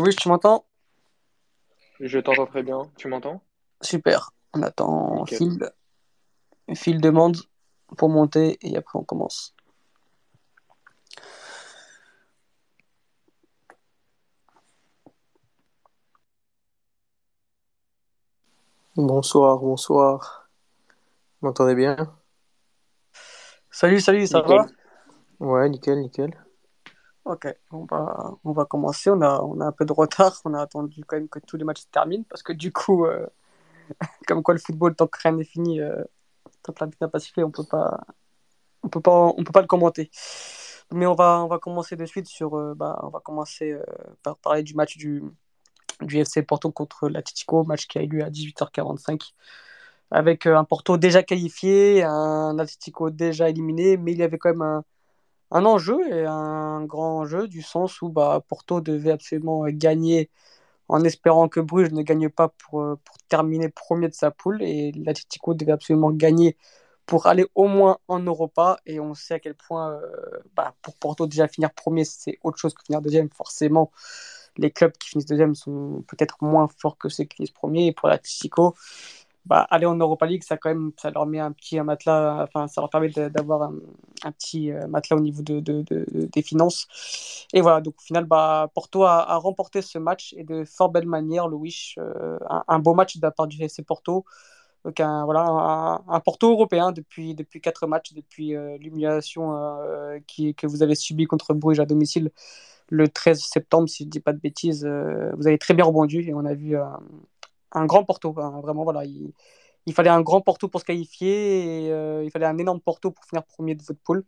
Oui, tu m'entends? Je t'entends très bien. Tu m'entends? Super. On attend. Phil. Phil demande pour monter et après on commence. Bonsoir, bonsoir. Vous m'entendez bien? Salut, salut, ça va? Ouais, nickel, nickel. Ok, on va, on va commencer. On a, on a un peu de retard. On a attendu quand même que tous les matchs se terminent parce que du coup, euh, comme quoi le football, tant que rien n'est fini, euh, tant que la n'a pas sifflé, on peut pas, on peut pas, on peut pas le commenter. Mais on va, on va commencer de suite sur, euh, bah, on va commencer par parler du match du, du FC Porto contre l'Atlético, match qui a eu lieu à 18h45 avec un Porto déjà qualifié, un Atlético déjà éliminé, mais il y avait quand même un, un enjeu et un grand enjeu du sens où bah, Porto devait absolument gagner en espérant que Bruges ne gagne pas pour, euh, pour terminer premier de sa poule et l'Atlético devait absolument gagner pour aller au moins en Europa et on sait à quel point euh, bah, pour Porto déjà finir premier c'est autre chose que finir deuxième. Forcément les clubs qui finissent deuxième sont peut-être moins forts que ceux qui finissent premier et pour l'Atlético bah, aller en Europa League, ça, quand même, ça leur met un petit matelas, enfin, ça leur permet d'avoir un, petit euh, matelas au niveau de, de- de- des finances. Et voilà, donc au final, bah, Porto a, remporté ce match et de fort belle manière, le Wish. un, beau match de la part du FC Porto. Donc un, voilà, un, Porto européen depuis, depuis quatre matchs, depuis euh, l'humiliation euh, que vous avez subie contre Bruges à domicile le 13 septembre, si je ne dis pas de bêtises. vous avez très bien rebondi et on a vu un, grand Porto. hein, vraiment, voilà, il, fallait un grand Porto pour se qualifier et euh, il fallait un énorme Porto pour finir premier de votre poule.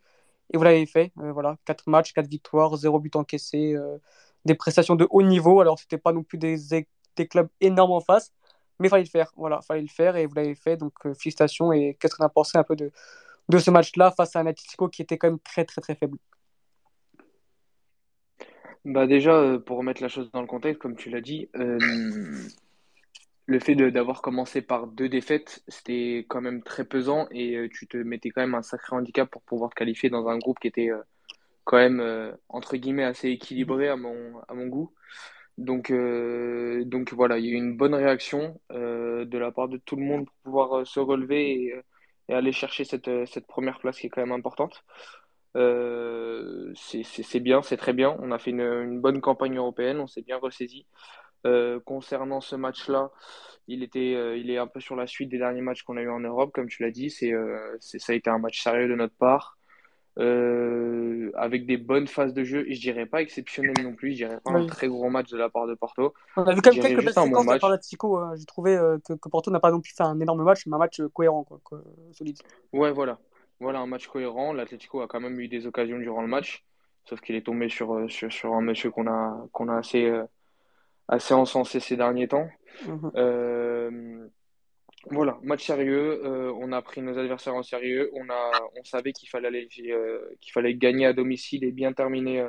Et vous l'avez fait. euh, voilà, 4 matchs, 4 victoires, 0 but encaissé, euh, des prestations de haut niveau. Alors, c'était pas non plus des, des clubs énormes en face, mais il fallait le faire. Voilà, fallait le faire et vous l'avez fait. Donc, euh, félicitations. Et qu'est-ce qu'on a pensé un peu de, ce match-là face à un Atletico qui était quand même très, très, très faible? Bah déjà, pour remettre la chose dans le contexte, comme tu l'as dit, le fait d'avoir commencé par deux défaites, c'était quand même très pesant et euh, tu te mettais quand même un sacré handicap pour pouvoir qualifier dans un groupe qui était euh, quand même, euh, entre guillemets, assez équilibré à mon, à mon goût. Donc, voilà, il y a eu une bonne réaction de la part de tout le monde pour pouvoir se relever et, aller chercher cette, première place qui est quand même importante. C'est bien, c'est très bien. On a fait une bonne campagne européenne, on s'est bien ressaisi. Euh, concernant ce match-là, il était, euh, il est un peu sur la suite des derniers matchs qu'on a eu en Europe, comme tu l'as dit. C'est, euh, ça a été un match sérieux de notre part, euh, avec des bonnes phases de jeu. Et je dirais pas exceptionnel non plus. Je dirais pas un très gros match de la part de Porto. On a vu quand même quelques belles séquences de la part d'Atletico. hein. J'ai trouvé que, que Porto n'a pas non plus fait un énorme match, mais un match cohérent, quoi, quoi, solide. Ouais, voilà. Voilà un match cohérent. L'Atlético a quand même eu des occasions durant le match, sauf qu'il est tombé sur, sur, sur un monsieur qu'on a, qu'on a assez, assez encensé ces derniers temps. Mhm. Euh, Voilà, match sérieux. euh, on a pris nos adversaires en sérieux. On a, on savait qu'il fallait aller, euh, qu'il fallait gagner à domicile et bien terminer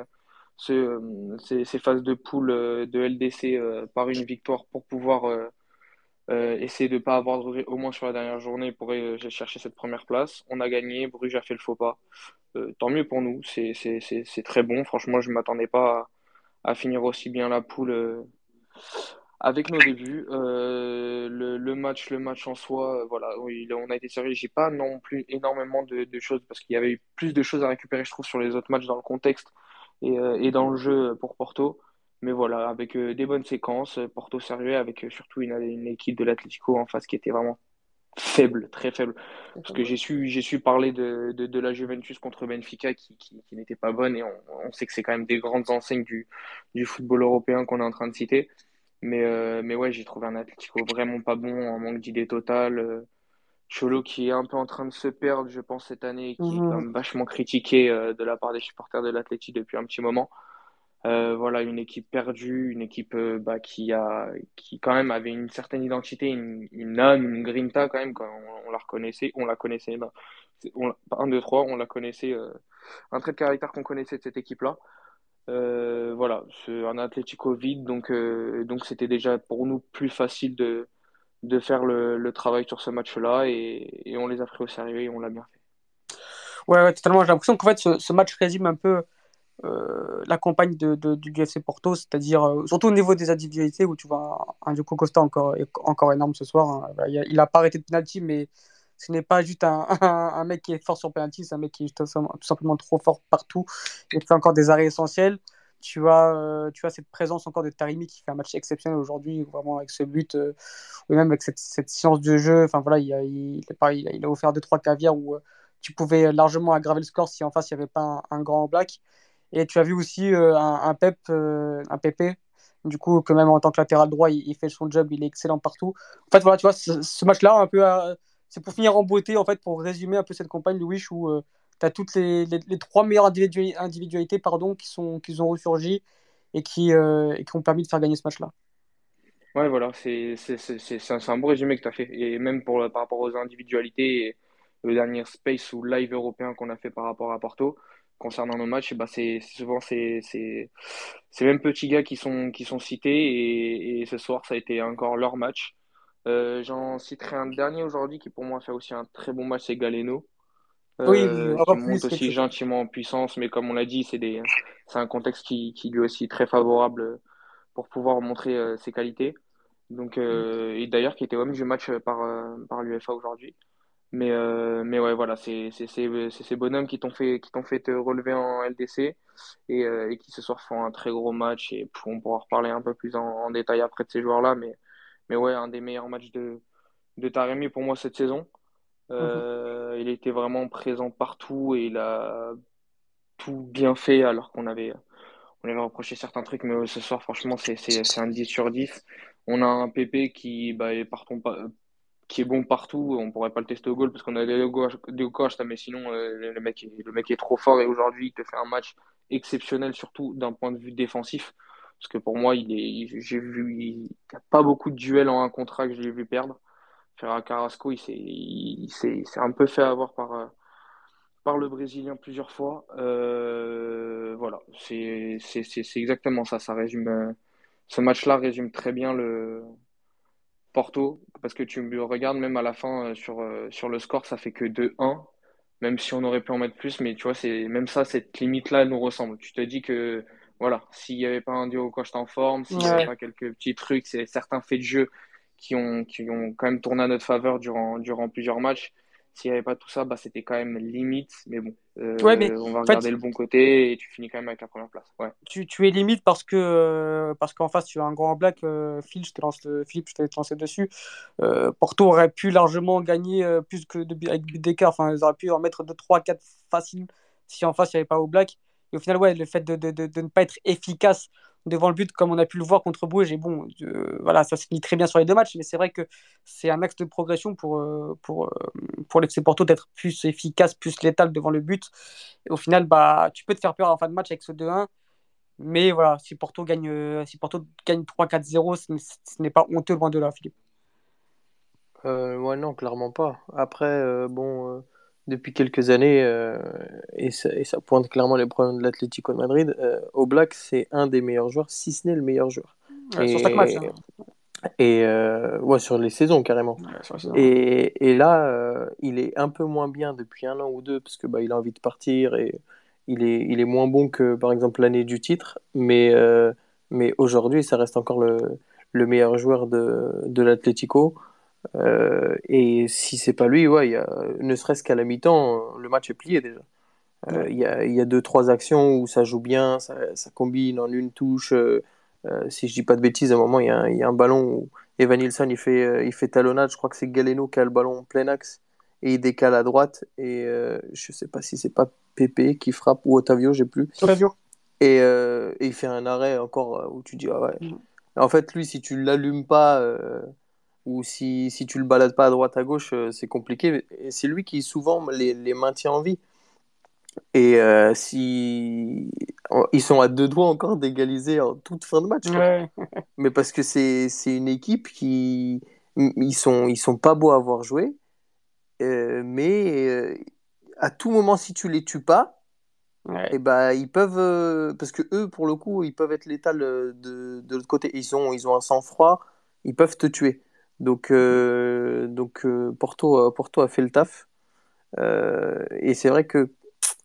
ce, ces, ces phases de poule de LDC par une victoire pour pouvoir essayer de ne pas avoir de au moins sur la dernière journée pour chercher cette première place. On a gagné. Bruges a fait le faux pas. Euh, tant mieux pour nous. C'est, c'est, c'est, c'est très bon. Franchement, je ne m'attendais pas à, à finir aussi bien la poule. euh, avec nos débuts, euh, le, match, le match en soi, euh, voilà, on a été sérieux. J'ai pas non plus énormément de, choses parce qu'il y avait eu plus de choses à récupérer, je trouve, sur les autres matchs dans le contexte et, euh, dans le jeu pour Porto. Mais voilà, avec des bonnes séquences, Porto sérieux, avec surtout une, une équipe de l'Atlético en face qui était vraiment faible, très faible. Parce que j'ai su, j'ai su parler de, de, de la Juventus contre Benfica qui, qui, qui n'était pas bonne et on, on sait que c'est quand même des grandes enseignes du, du football européen qu'on est en train de citer. Mais, euh, mais ouais, j'ai trouvé un Atlético vraiment pas bon, en manque d'idées totales. Euh, Cholo qui est un peu en train de se perdre, je pense, cette année, et qui est quand Mhm. même vachement critiqué euh, de la part des supporters de l'Atlético depuis un petit moment. Euh, voilà, une équipe perdue, une équipe euh, bah, qui a, qui quand même avait une certaine identité, une, une âme, une grinta quand même, quand on, la reconnaissait, on la connaissait, bah, on, l'a- un, deux, trois, on la connaissait, euh, un trait de caractère qu'on connaissait de cette équipe-là. Voilà, un Atlético vide, donc donc c'était déjà pour nous plus facile de, de faire le, le travail sur ce match-là et, et on les a pris au sérieux et on l'a bien fait. Ouais, ouais, totalement. J'ai l'impression qu'en fait, ce, ce match résume un peu la campagne de, du GFC Porto, c'est-à-dire surtout au niveau des individualités où tu vois un, Diogo Costa encore, encore énorme ce soir. Hein. Bah, il n'a pas arrêté de penalty, mais ce n'est pas juste un, un, mec qui est fort sur penalty, c'est un mec qui est tout simplement trop fort partout et fait encore des arrêts essentiels. Tu as, euh, tu as cette présence encore de Tarimi qui fait un match exceptionnel aujourd'hui, vraiment avec ce but, euh, ou même avec cette, science de jeu. Enfin voilà, il a, offert 2-3 caviars où euh, tu pouvais largement aggraver le score si en face il n'y avait pas un, grand black. Et tu as vu aussi un, un, Pep, un PP, du coup, que même en tant que latéral droit, il, fait son job, il est excellent partout. En fait, voilà, tu vois, ce, match-là, un peu, c'est pour finir en beauté, en fait, pour résumer un peu cette campagne, Louis, où tu as toutes les, trois meilleures individualités pardon, qui, sont, qui ont ressurgi et qui, euh, et qui ont permis de faire gagner ce match-là. Ouais, voilà, c'est un, un beau résumé que tu as fait. Et même pour, par rapport aux individualités, le dernier space ou live européen qu'on a fait par rapport à Porto, concernant nos matchs, bah c'est souvent ces, ces, ces, mêmes petits gars qui sont, qui sont cités. Et, et, ce soir, ça a été encore leur match. Euh, J'en citerai un dernier aujourd'hui qui pour moi fait aussi un très bon match, c'est Galeno. Oui, euh, qui monte aussi gentiment en puissance, mais comme on l'a dit, c'est un contexte qui, qui lui est aussi très favorable pour pouvoir montrer euh, ses qualités. Donc, euh, et d'ailleurs, qui était homme du match par, par l'UFA aujourd'hui. Mais, mais ouais, voilà, c'est ces bonhommes qui t'ont fait, qui t'ont fait te relever en LDC et, et, qui ce soir font un très gros match. Et on pourra reparler un peu plus en, en détail après de ces joueurs-là. Mais, mais ouais, un des meilleurs matchs de, de Taremi pour moi cette saison. Euh, il était vraiment présent partout et il a tout bien fait alors qu'on avait, on avait reproché certains trucs. Mais ce soir, franchement, c'est un 10 sur 10. On a un PP qui bah, est, partons, qui est bon partout. On pourrait pas le tester au goal parce qu'on a des gauche, mais sinon, euh, le, mec est, le mec est trop fort et aujourd'hui, il te fait un match exceptionnel, surtout d'un point de vue défensif. Parce que pour moi, il est, j'ai vu, il a pas beaucoup de duels en un contrat que je l'ai vu perdre. Ferra Carrasco, il s'est un peu fait avoir par, euh, par le Brésilien plusieurs fois. Euh, voilà, c'est exactement ça. Ça résume, ce match-là résume très bien le Porto, parce que tu me regardes même à la fin sur, sur le score, ça fait que 2-1, même si on aurait pu en mettre plus, mais tu vois, c'est même ça, cette limite-là nous ressemble. Tu te dis que voilà, s'il n'y avait pas un duo Costa en forme, s'il n'y avait pas quelques petits trucs, c'est certains faits de jeu qui ont, qui ont quand même tourné à notre faveur durant, durant plusieurs matchs. S'il n'y avait pas tout ça, bah, c'était quand même limite. Mais bon, euh, on va regarder le bon côté et tu finis quand même avec la première place. Ouais. Tu, tu es limite parce que euh, parce qu'en face, tu as un grand black. Euh, Phil, je te lance le, Philippe, je t'ai lancé dessus. Porto aurait pu largement gagner plus que de, avec d'écart. Enfin, ils auraient pu en mettre 2, 3, 4 facile si en face, il n'y avait pas au black. Et au final, ouais, le fait de, de, de, de ne pas être efficace devant le but, comme on a pu le voir contre Bruges. Et bon, euh, voilà, ça se finit très bien sur les deux matchs, mais c'est vrai que c'est un axe de progression pour, euh, pour, euh, pour l'FC Porto d'être plus efficace, plus létal devant le but. Et au final, bah, tu peux te faire peur en fin de match avec ce 2-1. Mais voilà, si Porto gagne, si Porto gagne 3-4-0, ce n'est pas honteux loin de là, Philippe. ouais, non, clairement pas. Après, bon depuis quelques années, euh, et, ça, et, ça, pointe clairement les problèmes de l'Atlético de Madrid, euh, Oblak, c'est un des meilleurs joueurs, si ce n'est le meilleur joueur. et, sur chaque match. Hein. Et euh, ouais, sur les saisons carrément. et, et, là, euh, il est un peu moins bien depuis un an ou deux, parce que bah, il a envie de partir et il est, il est moins bon que par exemple l'année du titre. Mais, mais aujourd'hui, ça reste encore le, le meilleur joueur de, de l'Atlético. Euh, et si c'est pas lui, ouais, y a, ne serait-ce qu'à la mi-temps, le match est plié déjà. Euh, il y, a, y, a, deux, trois actions où ça joue bien, ça, ça combine en une touche. Euh, si je dis pas de bêtises, à un moment, il y, y, a un ballon où Evan Nilsson il fait, il fait talonnade. Je crois que c'est Galeno qui a le ballon en plein axe et il décale à droite. Et je sais pas si c'est pas Pepe qui frappe ou Otavio, j'ai plus. Otavio. Et, et, il fait un arrêt encore où tu dis, ah ouais. Mm. En fait, lui, si tu l'allumes pas ou si, si tu le balades pas à droite à gauche, euh, c'est compliqué. Et c'est lui qui souvent les, les maintient en vie. Et euh, si ils sont à deux doigts encore d'égaliser en toute fin de match. Mais parce que c'est une équipe qui ils sont ils sont pas beaux à avoir joué, euh, mais à tout moment si tu les tues pas, et eh ben ils peuvent parce que eux pour le coup ils peuvent être létals de, de l'autre côté. Ils ont ils ont un sang froid, ils peuvent te tuer. Donc, euh, donc euh, Porto, euh, Porto a fait le taf. et c'est vrai que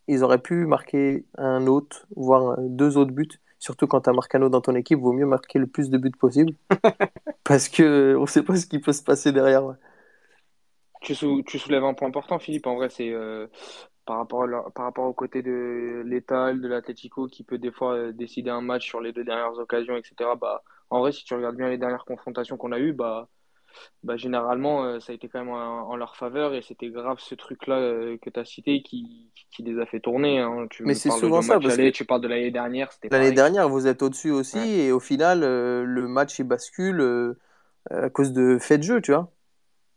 ils auraient pu marquer un autre, voire deux autres buts. Surtout quand tu as Marcano dans ton équipe, vaut mieux marquer le plus de buts possible. parce que on sait pas ce qui peut se passer derrière. Tu, soulèves un point important, Philippe. En vrai, c'est euh, par, rapport par rapport au côté de l'Étal, de l'Atlético, qui peut des fois euh, décider un match sur les deux dernières occasions, etc. Bah, en vrai, si tu regardes bien les dernières confrontations qu'on a eues, bah, bah, généralement, euh, ça a été quand même en, leur faveur et c'était grave ce truc-là euh, que tu as cité qui, qui, les a fait tourner. Hein. Tu Mais c'est souvent ça. Parce que tu parles de l'année dernière. L'année dernière, vous êtes au-dessus aussi et au final, euh, le match il bascule à cause de fait de jeu, tu vois.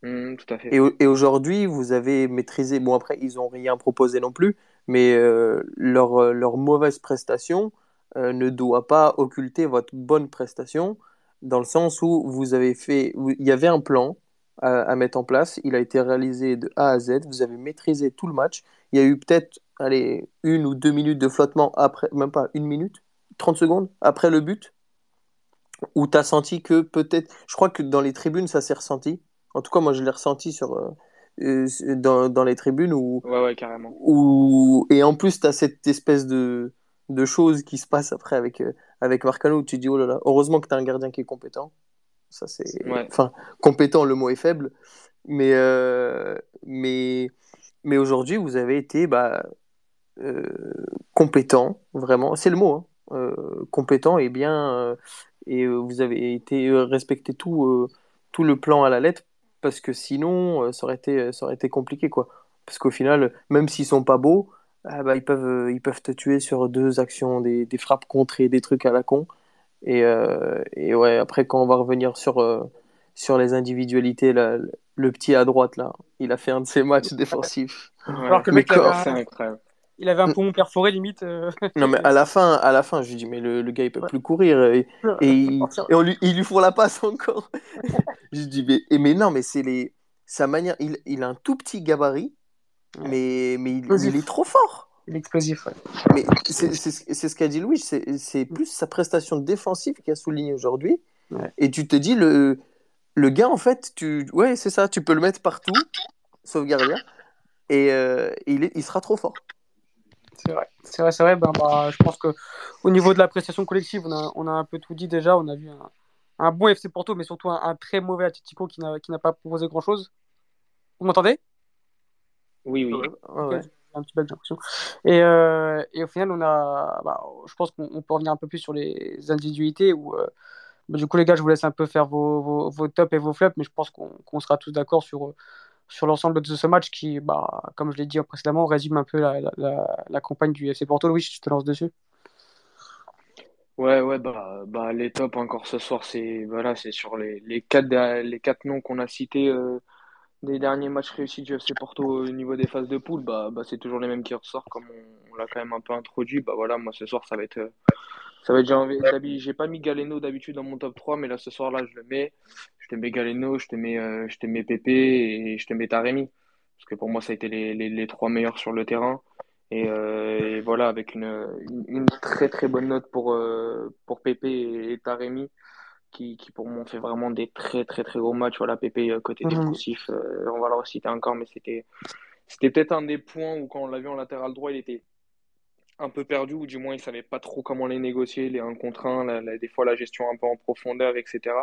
Mmh, tout à fait. Et, et aujourd'hui, vous avez maîtrisé. Bon, après, ils n'ont rien proposé non plus, mais leur, leur mauvaise prestation ne doit pas occulter votre bonne prestation dans le sens où vous avez fait, il y avait un plan à, mettre en place, il a été réalisé de A à Z, vous avez maîtrisé tout le match, il y a eu peut-être, allez, une ou deux minutes de flottement après, même pas une minute, 30 secondes après le but, où tu as senti que peut-être, je crois que dans les tribunes ça s'est ressenti, en tout cas moi je l'ai ressenti sur, euh, euh, dans, dans, les tribunes où, ouais, ouais, carrément. Où, et en plus tu as cette espèce de, de choses qui se passent après avec, euh, avec Marcano où tu dis oh là là, heureusement que tu as un gardien qui est compétent. Ça, c'est. Enfin, compétent, le mot est faible. Mais, euh, mais, mais aujourd'hui, vous avez été bah, euh, compétent, vraiment. C'est le mot, hein. compétent et bien. et vous avez été respecté tout, tout le plan à la lettre parce que sinon, ça, aurait été, ça aurait été compliqué. quoi. Parce qu'au final, même s'ils sont pas beaux, ah bah, ils, peuvent, euh, ils peuvent te tuer sur deux actions, des, des frappes contrées, des trucs à la con. Et, euh, et ouais, après, quand on va revenir sur, euh, sur les individualités, là, le petit à droite, là, il a fait un de ses matchs défensifs. Alors que le mec, il avait, un... il avait un poumon perforé, limite. non, mais à la fin, à la fin je lui dis, mais le, le gars, il peut plus courir. Et, et, il, et on lui, il lui fout la passe encore. je dis, mais, mais non, mais c'est les, sa manière. Il, il a un tout petit gabarit mais, mais il, est trop fort. Il est explosif, ouais. Mais c'est ce qu'a dit Louis, c'est plus sa prestation défensive qui a souligné aujourd'hui. Et tu te dis, le, le gars, en fait, tu, ouais, c'est ça, tu peux le mettre partout, sauf gardien, et euh, il, est, il sera trop fort. C'est vrai, c'est vrai, c'est vrai. Ben, bah, je pense qu'au niveau de la prestation collective, on a, on a un peu tout dit déjà. On a vu un, un bon FC Porto, mais surtout un, un très mauvais Atletico qui n'a pas proposé grand-chose. Vous m'entendez? Oui, oui. Un petit bug, j'ai l'impression. Et, euh, et, au final, on a, bah, je pense qu'on peut revenir un peu plus sur les individualités. Où, euh, bah, du coup, les gars, je vous laisse un peu faire vos, vos, vos tops et vos flops, mais je pense qu'on sera tous d'accord sur, sur l'ensemble de ce match qui, bah, comme je l'ai dit précédemment, résume un peu la, la, la, campagne du FC Porto. Louis, je te lance dessus. Ouais, ouais, bah, bah les tops encore ce soir, c'est voilà, c'est sur les, les, quatre, les quatre noms qu'on a cités. Euh, des derniers matchs réussis du FC Porto au niveau des phases de poule, bah, bah c'est toujours les mêmes qui ressortent, comme on, l'a quand même un peu introduit. Bah voilà, moi ce soir, ça va être. Euh, ça va être j'ai pas mis Galeno d'habitude dans mon top 3, mais là ce soir là je le mets. Je te mets Galeno, je te mets, euh, mets Pépé et je te mets Taremi. Parce que pour moi, ça a été les, les, trois meilleurs sur le terrain. Et, euh, voilà, avec une, une, très très bonne note pour, pour Pépé et Taremi qui, qui pour moi fait vraiment des très très très gros matchs. Voilà, Pépé euh, côté mhm. défensif, euh, on va le reciter encore, mais c'était c'était peut-être un des points où quand on l'a vu en latéral droit, il était un peu perdu ou du moins il savait pas trop comment les négocier, les 1 contre 1, des fois la gestion un peu en profondeur, etc.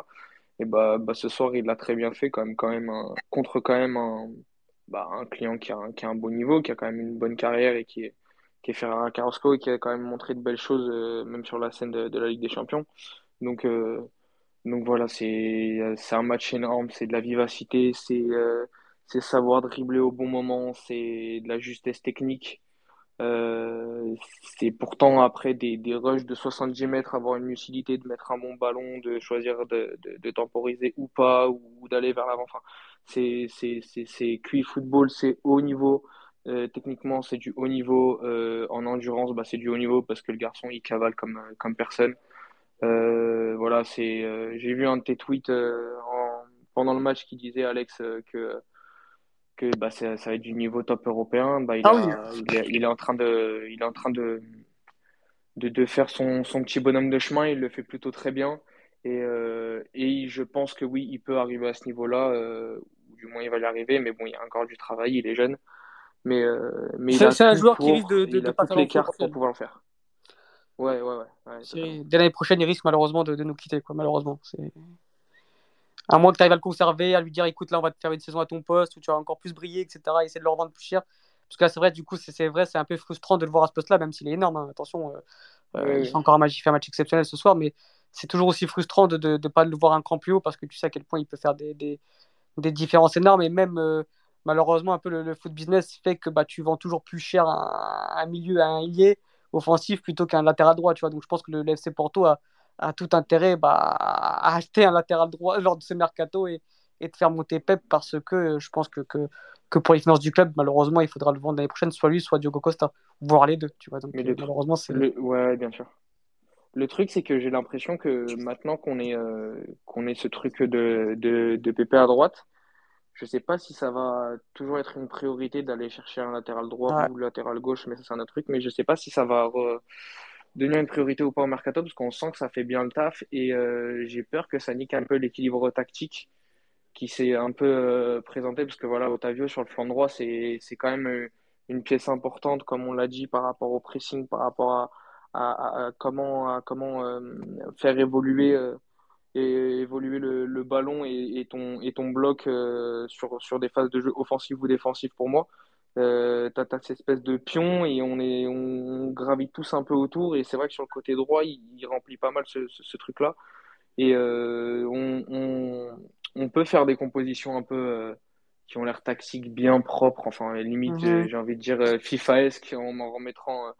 Et bah, bah ce soir il l'a très bien fait quand même, quand même un, contre quand même un, bah, un client qui a, un, qui a un bon niveau, qui a quand même une bonne carrière et qui est, qui est Ferrara Carrasco et qui a quand même montré de belles choses euh, même sur la scène de, de, la Ligue des Champions. Donc donc voilà, c'est un match énorme, c'est de la vivacité, c'est euh, c'est savoir dribbler au bon moment, c'est de la justesse technique. Euh, c'est pourtant après des, des rushs de 70 mètres, avoir une lucidité de mettre un bon ballon, de choisir de, temporiser ou pas, ou, d'aller vers l'avant. Enfin, c'est QI football, c'est haut niveau. Euh, techniquement, c'est du haut niveau. En endurance, bah, c'est du haut niveau parce que le garçon, il cavale comme, comme personne. Euh, voilà, c'est. Euh, j'ai vu un de tes tweets euh, pendant le match qui disait Alex que que bah, ça, va être du niveau top européen. Bah, il, ah il, est, il, est, en train de, il est en train de, de, de, faire son, son petit bonhomme de chemin. Il le fait plutôt très bien. Et, euh, et je pense que oui, il peut arriver à ce niveau-là, euh, du moins il va y arriver. Mais bon, il y a encore du travail. Il est jeune. Mais, euh, mais c'est un joueur qui risque de, de, de, pas faire les cartes pour pouvoir le faire. Ouais, ouais, ouais. Dès l'année prochaine, il risque malheureusement de, nous quitter, quoi, malheureusement. À moins que tu arrives à le conserver, à lui dire écoute, là, on va te faire une saison à ton poste où tu vas encore plus briller, etc. Et essayer de le revendre plus cher. Parce que là, c'est vrai, du coup, c'est vrai, c'est un peu frustrant de le voir à ce poste-là, même s'il est énorme. Hein. Attention, euh, euh, il fait encore un match, fait un match exceptionnel ce soir, mais c'est toujours aussi frustrant de ne pas le voir un cran plus haut parce que tu sais à quel point il peut faire des, des, des différences énormes. Et même, euh, malheureusement, un peu le, foot business fait que bah, tu vends toujours plus cher un, un milieu à un ailier offensif plutôt qu'un latéral droit. Tu vois. Donc je pense que le, FC Porto a, a tout intérêt bah, à acheter un latéral droit lors de ce mercato et, et de faire monter Pep parce que je pense que, que, que, pour les finances du club, malheureusement, il faudra le vendre l'année prochaine, soit lui, soit Diogo Costa, voire les deux. Tu vois. Donc, malheureusement, c'est. Ouais, bien sûr. Le truc, c'est que j'ai l'impression que maintenant qu'on est, euh, qu'on est ce truc de, de, de Pépé à droite, je sais pas si ça va toujours être une priorité d'aller chercher un latéral droit ou latéral gauche, mais ça c'est un autre truc. Mais je sais pas si ça va devenir une priorité ou pas au mercato parce qu'on sent que ça fait bien le taf et euh, j'ai peur que ça nique un peu l'équilibre tactique qui s'est un peu euh, présenté parce que voilà, Otavio sur le flanc droit, c'est c'est quand même euh, une pièce importante comme on l'a dit par rapport au pressing, par rapport à, à, comment à comment faire évoluer et évoluer le, le ballon et, et, ton, et ton bloc euh, sur, sur des phases de jeu offensives ou défensives pour moi. Euh, tu as, cette espèce de pion et on, est, on gravite tous un peu autour. Et c'est vrai que sur le côté droit, il, remplit pas mal ce, ce, truc-là. Et euh, on, on, on, peut faire des compositions un peu euh, qui ont l'air tactiques bien propres. Enfin, limite, mhm. j'ai envie de dire FIFA-esque en, en, remettant,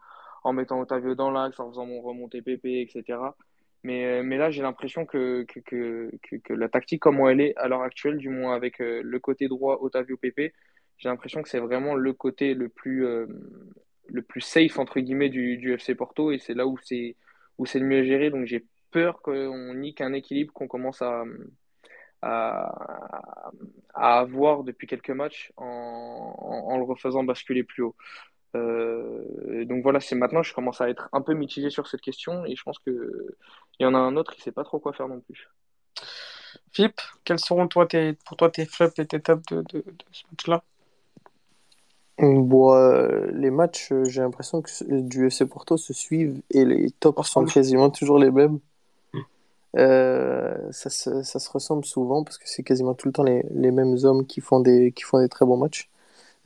en mettant Otavio dans l'axe, en faisant mon remonter PP, etc. Mais, euh, mais là, j'ai l'impression que, que, que, que, la tactique, comme elle est à l'heure actuelle, du moins avec euh, le côté droit Otavio Pepe, j'ai l'impression que c'est vraiment le côté le plus, euh, le plus safe, entre guillemets, du, du FC Porto. Et c'est là où c'est, où c'est le mieux géré. Donc j'ai peur qu'on nique un équilibre qu'on commence à, à, avoir depuis quelques matchs en, en, le refaisant basculer plus haut. Euh, donc voilà, c'est maintenant je commence à être un peu mitigé sur cette question et je pense que il y en a un autre qui sait pas trop quoi faire non plus. Philippe, quels seront toi tes, pour toi tes flops et tes tops de, de, ce match-là? Bon, euh, Les matchs, euh, j'ai l'impression que du FC Porto se suivent et les tops sont quasiment toujours les mêmes. ça, se, ça, se, ressemble souvent parce que c'est quasiment tout le temps les, les, mêmes hommes qui font, des, qui font des très bons matchs.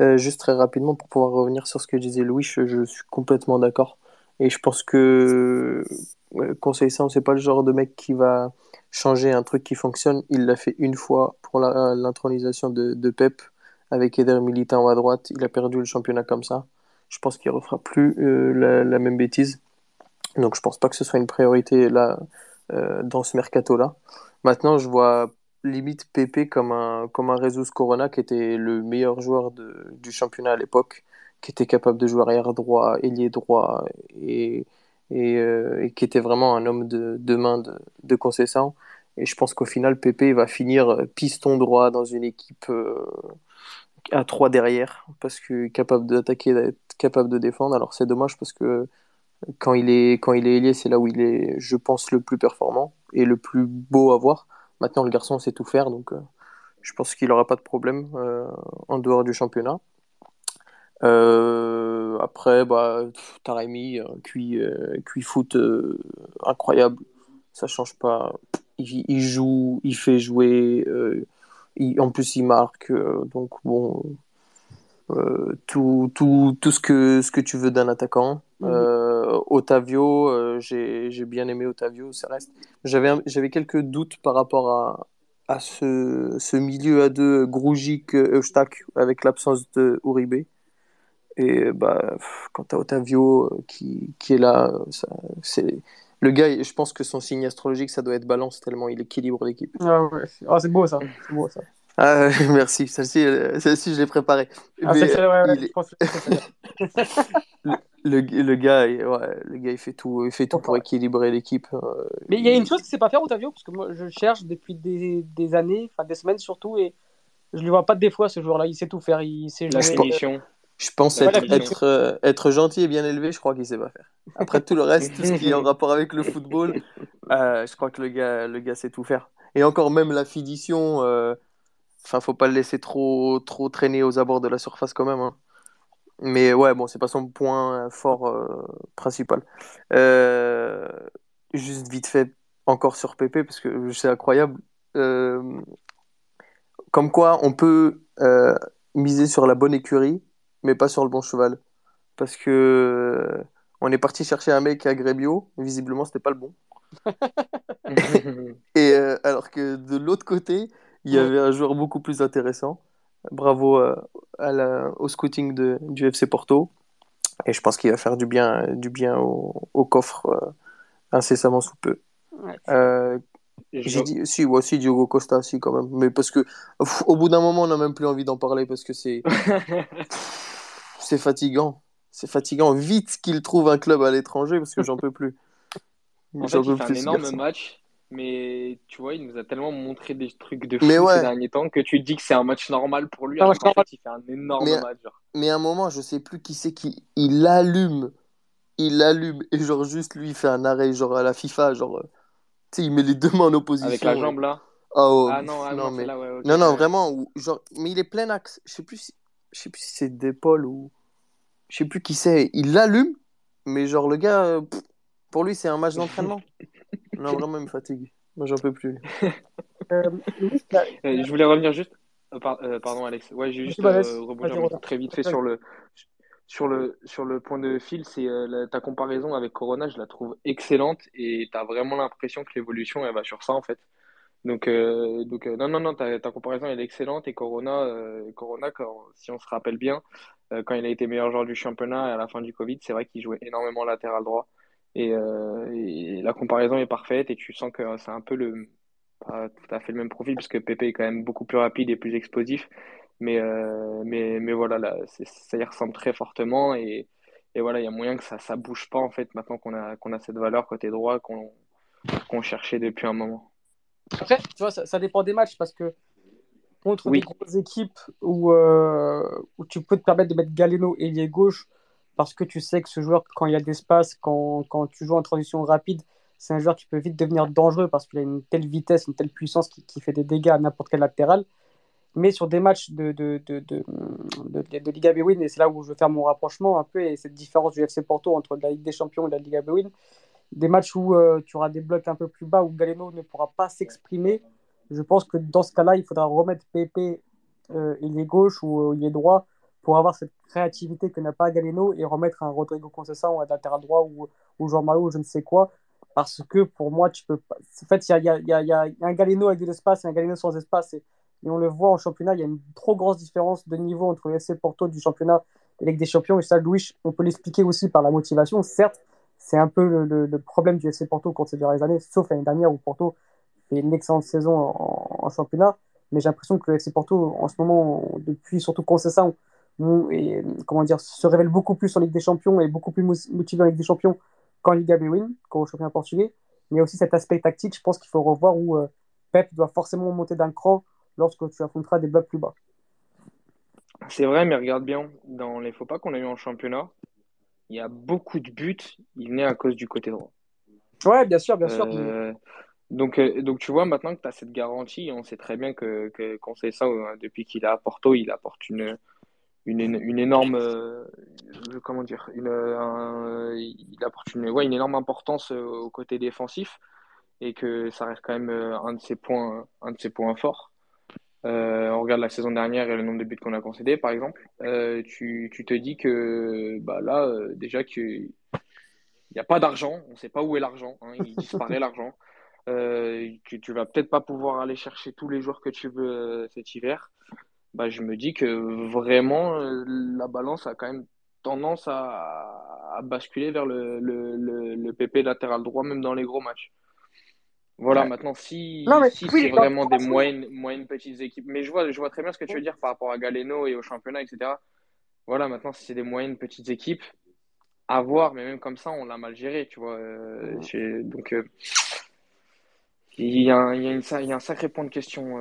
Euh, juste très rapidement, pour pouvoir revenir sur ce que disait Louis, je, suis complètement d'accord. Et je pense que Conseil ça, c'est pas le genre de mec qui va changer un truc qui fonctionne. Il l'a fait une fois pour l'intronisation de, de, Pep avec Eder Militant à droite. Il a perdu le championnat comme ça. Je pense qu'il refera plus euh, la, même bêtise. Donc je pense pas que ce soit une priorité là euh, dans ce mercato là. Maintenant, je vois limite Pépé comme un, comme un Corona qui était le meilleur joueur du championnat à l'époque, qui était capable de jouer arrière droit, ailier droit et, et, euh, et qui était vraiment un homme de, de main de, de concession. Et je pense qu'au final, Pépé va finir piston droit dans une équipe euh, à trois derrière, parce que capable d'attaquer, d'être capable de défendre. Alors c'est dommage parce que quand il est quand il est ailier, c'est là où il est, je pense, le plus performant et le plus beau à voir. Maintenant, le garçon sait tout faire, donc euh, je pense qu'il n'aura pas de problème euh, en dehors du championnat. Euh, après, bah, Taremi, cuit, cuit foot incroyable. Ça change pas. Il, joue, il fait jouer. en plus, il marque. donc, bon, tout, tout, tout ce, que, ce que tu veux d'un attaquant. Mhm. Otavio, j'ai bien aimé Otavio, ça reste. J'avais quelques doutes par rapport à, à ce, ce milieu à deux Grujic Eustak avec l'absence de Uribe. Et bah, quant à Otavio euh, qui, qui est là, c'est le gars, je pense que son signe astrologique, ça doit être balance tellement il équilibre l'équipe. Ah ouais, ah, c'est beau ça. C'est beau ça. Ah, merci, celle-ci, celle-ci je l'ai préparée. Ah, c'est ouais, je pense que le, le, gars, ouais, le gars, il fait tout, il fait tout pour équilibrer l'équipe. Euh, Mais il y a une chose qu'il sait pas faire, Otavio, parce que moi, je cherche depuis des, des années, enfin des semaines surtout, et je lui vois pas de défaut à ce joueur-là. Il sait tout faire, il sait La finition. Je pense être, être, euh, être, gentil et bien élevé, je crois qu'il sait pas faire. Après tout le reste, tout ce qui est en rapport avec le football, euh, je crois que le gars, le gars sait tout faire. Et encore même la finition, enfin, faut pas le laisser trop, trop traîner aux abords de la surface quand même. Hein. Mais ouais, bon, c'est pas son point fort euh, principal. Euh, juste vite fait, encore sur Pépé, parce que c'est incroyable. Euh, comme quoi, on peut miser sur la bonne écurie, mais pas sur le bon cheval. Parce que on est parti chercher un mec à Grébio, visiblement, c'était pas le bon. Et alors que de l'autre côté, il y avait un joueur beaucoup plus intéressant. Bravo euh, au scouting de, du FC Porto. Et je pense qu'il va faire du bien, du bien au, coffre euh, incessamment sous peu. Euh, j'ai dit, si, moi aussi Diogo Costa, si, quand même. Mais parce que, au bout d'un moment, on n'a même plus envie d'en parler parce que c'est. c'est fatigant. C'est fatigant. Vite qu'il trouve un club à l'étranger parce que j'en peux plus. En fait, il fait un énorme match mais tu vois, il nous a tellement montré des trucs de fou ces derniers temps que tu dis que c'est un match normal pour lui. Alors fait, il fait un énorme match. Mais à un moment, je sais plus qui c'est qui il allume, il allume et genre juste lui il fait un arrêt genre à la FIFA, genre euh, tu sais, il met les deux mains en opposition. Avec la jambe là. Ah, oh, ah non, ah non, mais... là, ouais, non, non, vraiment, genre, mais il est plein axe. Je sais plus si, je sais plus si c'est d'épaule ou, je sais plus qui c'est. Il l'allume, mais genre le gars, euh, pour lui c'est un match d'entraînement. Non, vraiment, il me fatigue. Moi, j'en peux plus. Euh, euh, je voulais revenir juste. Euh, pardon, Alex. Ouais, j'ai juste rebondir très vite fait sur le, sur le, sur le point de fil. C'est ta comparaison avec Corona, je la trouve excellente et tu as vraiment l'impression que l'évolution, elle va sur ça, en fait. Donc, donc non, non, non, ta, ta, comparaison, elle est excellente. Et Corona, Corona si on se rappelle bien, quand il a été meilleur joueur du championnat à la fin du Covid, c'est vrai qu'il jouait énormément latéral droit. Euh, et, la comparaison est parfaite et tu sens que c'est un peu le pas tout à fait le même profil puisque Pepe est quand même beaucoup plus rapide et plus explosif. Mais euh, mais mais voilà là ça y ressemble très fortement et, et voilà il y a moyen que ça ça bouge pas en fait maintenant qu'on a qu'on a cette valeur côté droit qu'on qu'on cherchait depuis un moment. Après tu vois ça, ça dépend des matchs parce que contre des grosses équipes où, euh, où tu peux te permettre de mettre Galeno ailier gauche parce que tu sais que ce joueur, quand il y a de l'espace, quand, quand, tu joues en transition rapide, c'est un joueur qui peut vite devenir dangereux parce qu'il a une telle vitesse, une telle puissance qui, qui fait des dégâts à n'importe quel latéral. Mais sur des matchs de, de, de, de, de Liga Bwin, et c'est là où je veux faire mon rapprochement un peu, et cette différence du FC Porto entre la Ligue des Champions et la Liga Bwin, des matchs où euh, tu auras des blocs un peu plus bas, où Galeno ne pourra pas s'exprimer, je pense que dans ce cas-là, il faudra remettre Pepe, euh, il est gauche ou euh, il est droit, pour avoir cette créativité que n'a pas Galeno et remettre un Rodrigo Concesa ou un latéral droit ou, ou Jean Malo ou je ne sais quoi. Parce que pour moi, tu peux pas. En fait, il y a, y, a, y a, un Galeno avec de l'espace et un Galeno sans espace. Et, on le voit en championnat, il y a une trop grosse différence de niveau entre le FC Porto du championnat et Ligue des Champions. Et ça, Louis, on peut l'expliquer aussi par la motivation. Certes, c'est un peu le, problème du FC Porto contre ces dernières années, sauf l'année dernière où Porto fait une excellente saison en, en championnat. Mais j'ai l'impression que le FC Porto, en ce moment, depuis surtout Concessa, et, comment dire, se révèle beaucoup plus en Ligue des Champions et beaucoup plus motivé en Ligue des Champions qu'en Liga Bwin, qu'au championnat portugais. Mais aussi cet aspect tactique, je pense qu'il faut revoir où euh, Pep doit forcément monter d'un cran lorsque tu affronteras des blocs plus bas. C'est vrai, mais regarde bien, dans les faux pas qu'on a eu en championnat, il y a beaucoup de buts, il venait à cause du côté droit. Ouais, bien sûr, bien sûr. Euh, donc, euh, donc, tu vois, maintenant que tu as cette garantie, on sait très bien que, qu'on sait ça depuis qu'il est à Porto, il apporte une, une, une énorme euh, comment dire une, il apporte une, ouais, une énorme importance euh, au côté défensif et que ça reste quand même euh, un de ses points un de ses points forts. On regarde la saison dernière et le nombre de buts qu'on a concédé par exemple. Tu, tu, te dis que bah là déjà qu'il n'y a pas d'argent on ne sait pas où est l'argent hein, il disparaît l'argent. Que tu vas peut-être pas pouvoir aller chercher tous les joueurs que tu veux cet hiver bah, je me dis que vraiment euh, la balance a quand même tendance à, à basculer vers le, le, le, PP latéral droit, même dans les gros matchs. Voilà, maintenant, si, si c'est vraiment des moyennes, moyennes petites équipes, mais je vois, je vois très bien ce que tu veux dire par rapport à Galeno et au championnat, etc. Voilà, maintenant, si c'est des moyennes petites équipes, à voir, mais même comme ça, on l'a mal géré, tu vois. Euh, donc, euh, il, y a, il, y a une, il y a un sacré point de question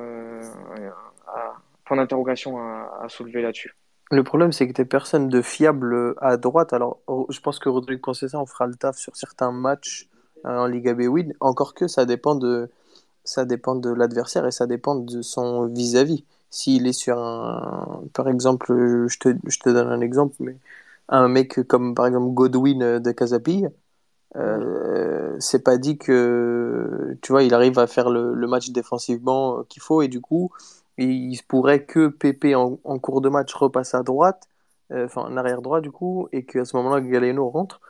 à, point d'interrogation à, soulever là-dessus. Le problème, c'est que tu personne de fiable à droite. Alors, je pense que Rodrigo Conceição on fera le taf sur certains matchs euh, en Liga B Encore que ça dépend de, ça dépend de l'adversaire et ça dépend de son vis-à-vis. s'il est sur un. Par exemple, je te, je te donne un exemple, mais un mec comme par exemple Godwin de Casapille, euh, c'est pas dit que tu vois il arrive à faire le, le match défensivement qu'il faut et du coup il se pourrait que Pépé en, en, cours de match repasse à droite euh, enfin en arrière droit du coup et qu'à ce moment-là Galeno rentre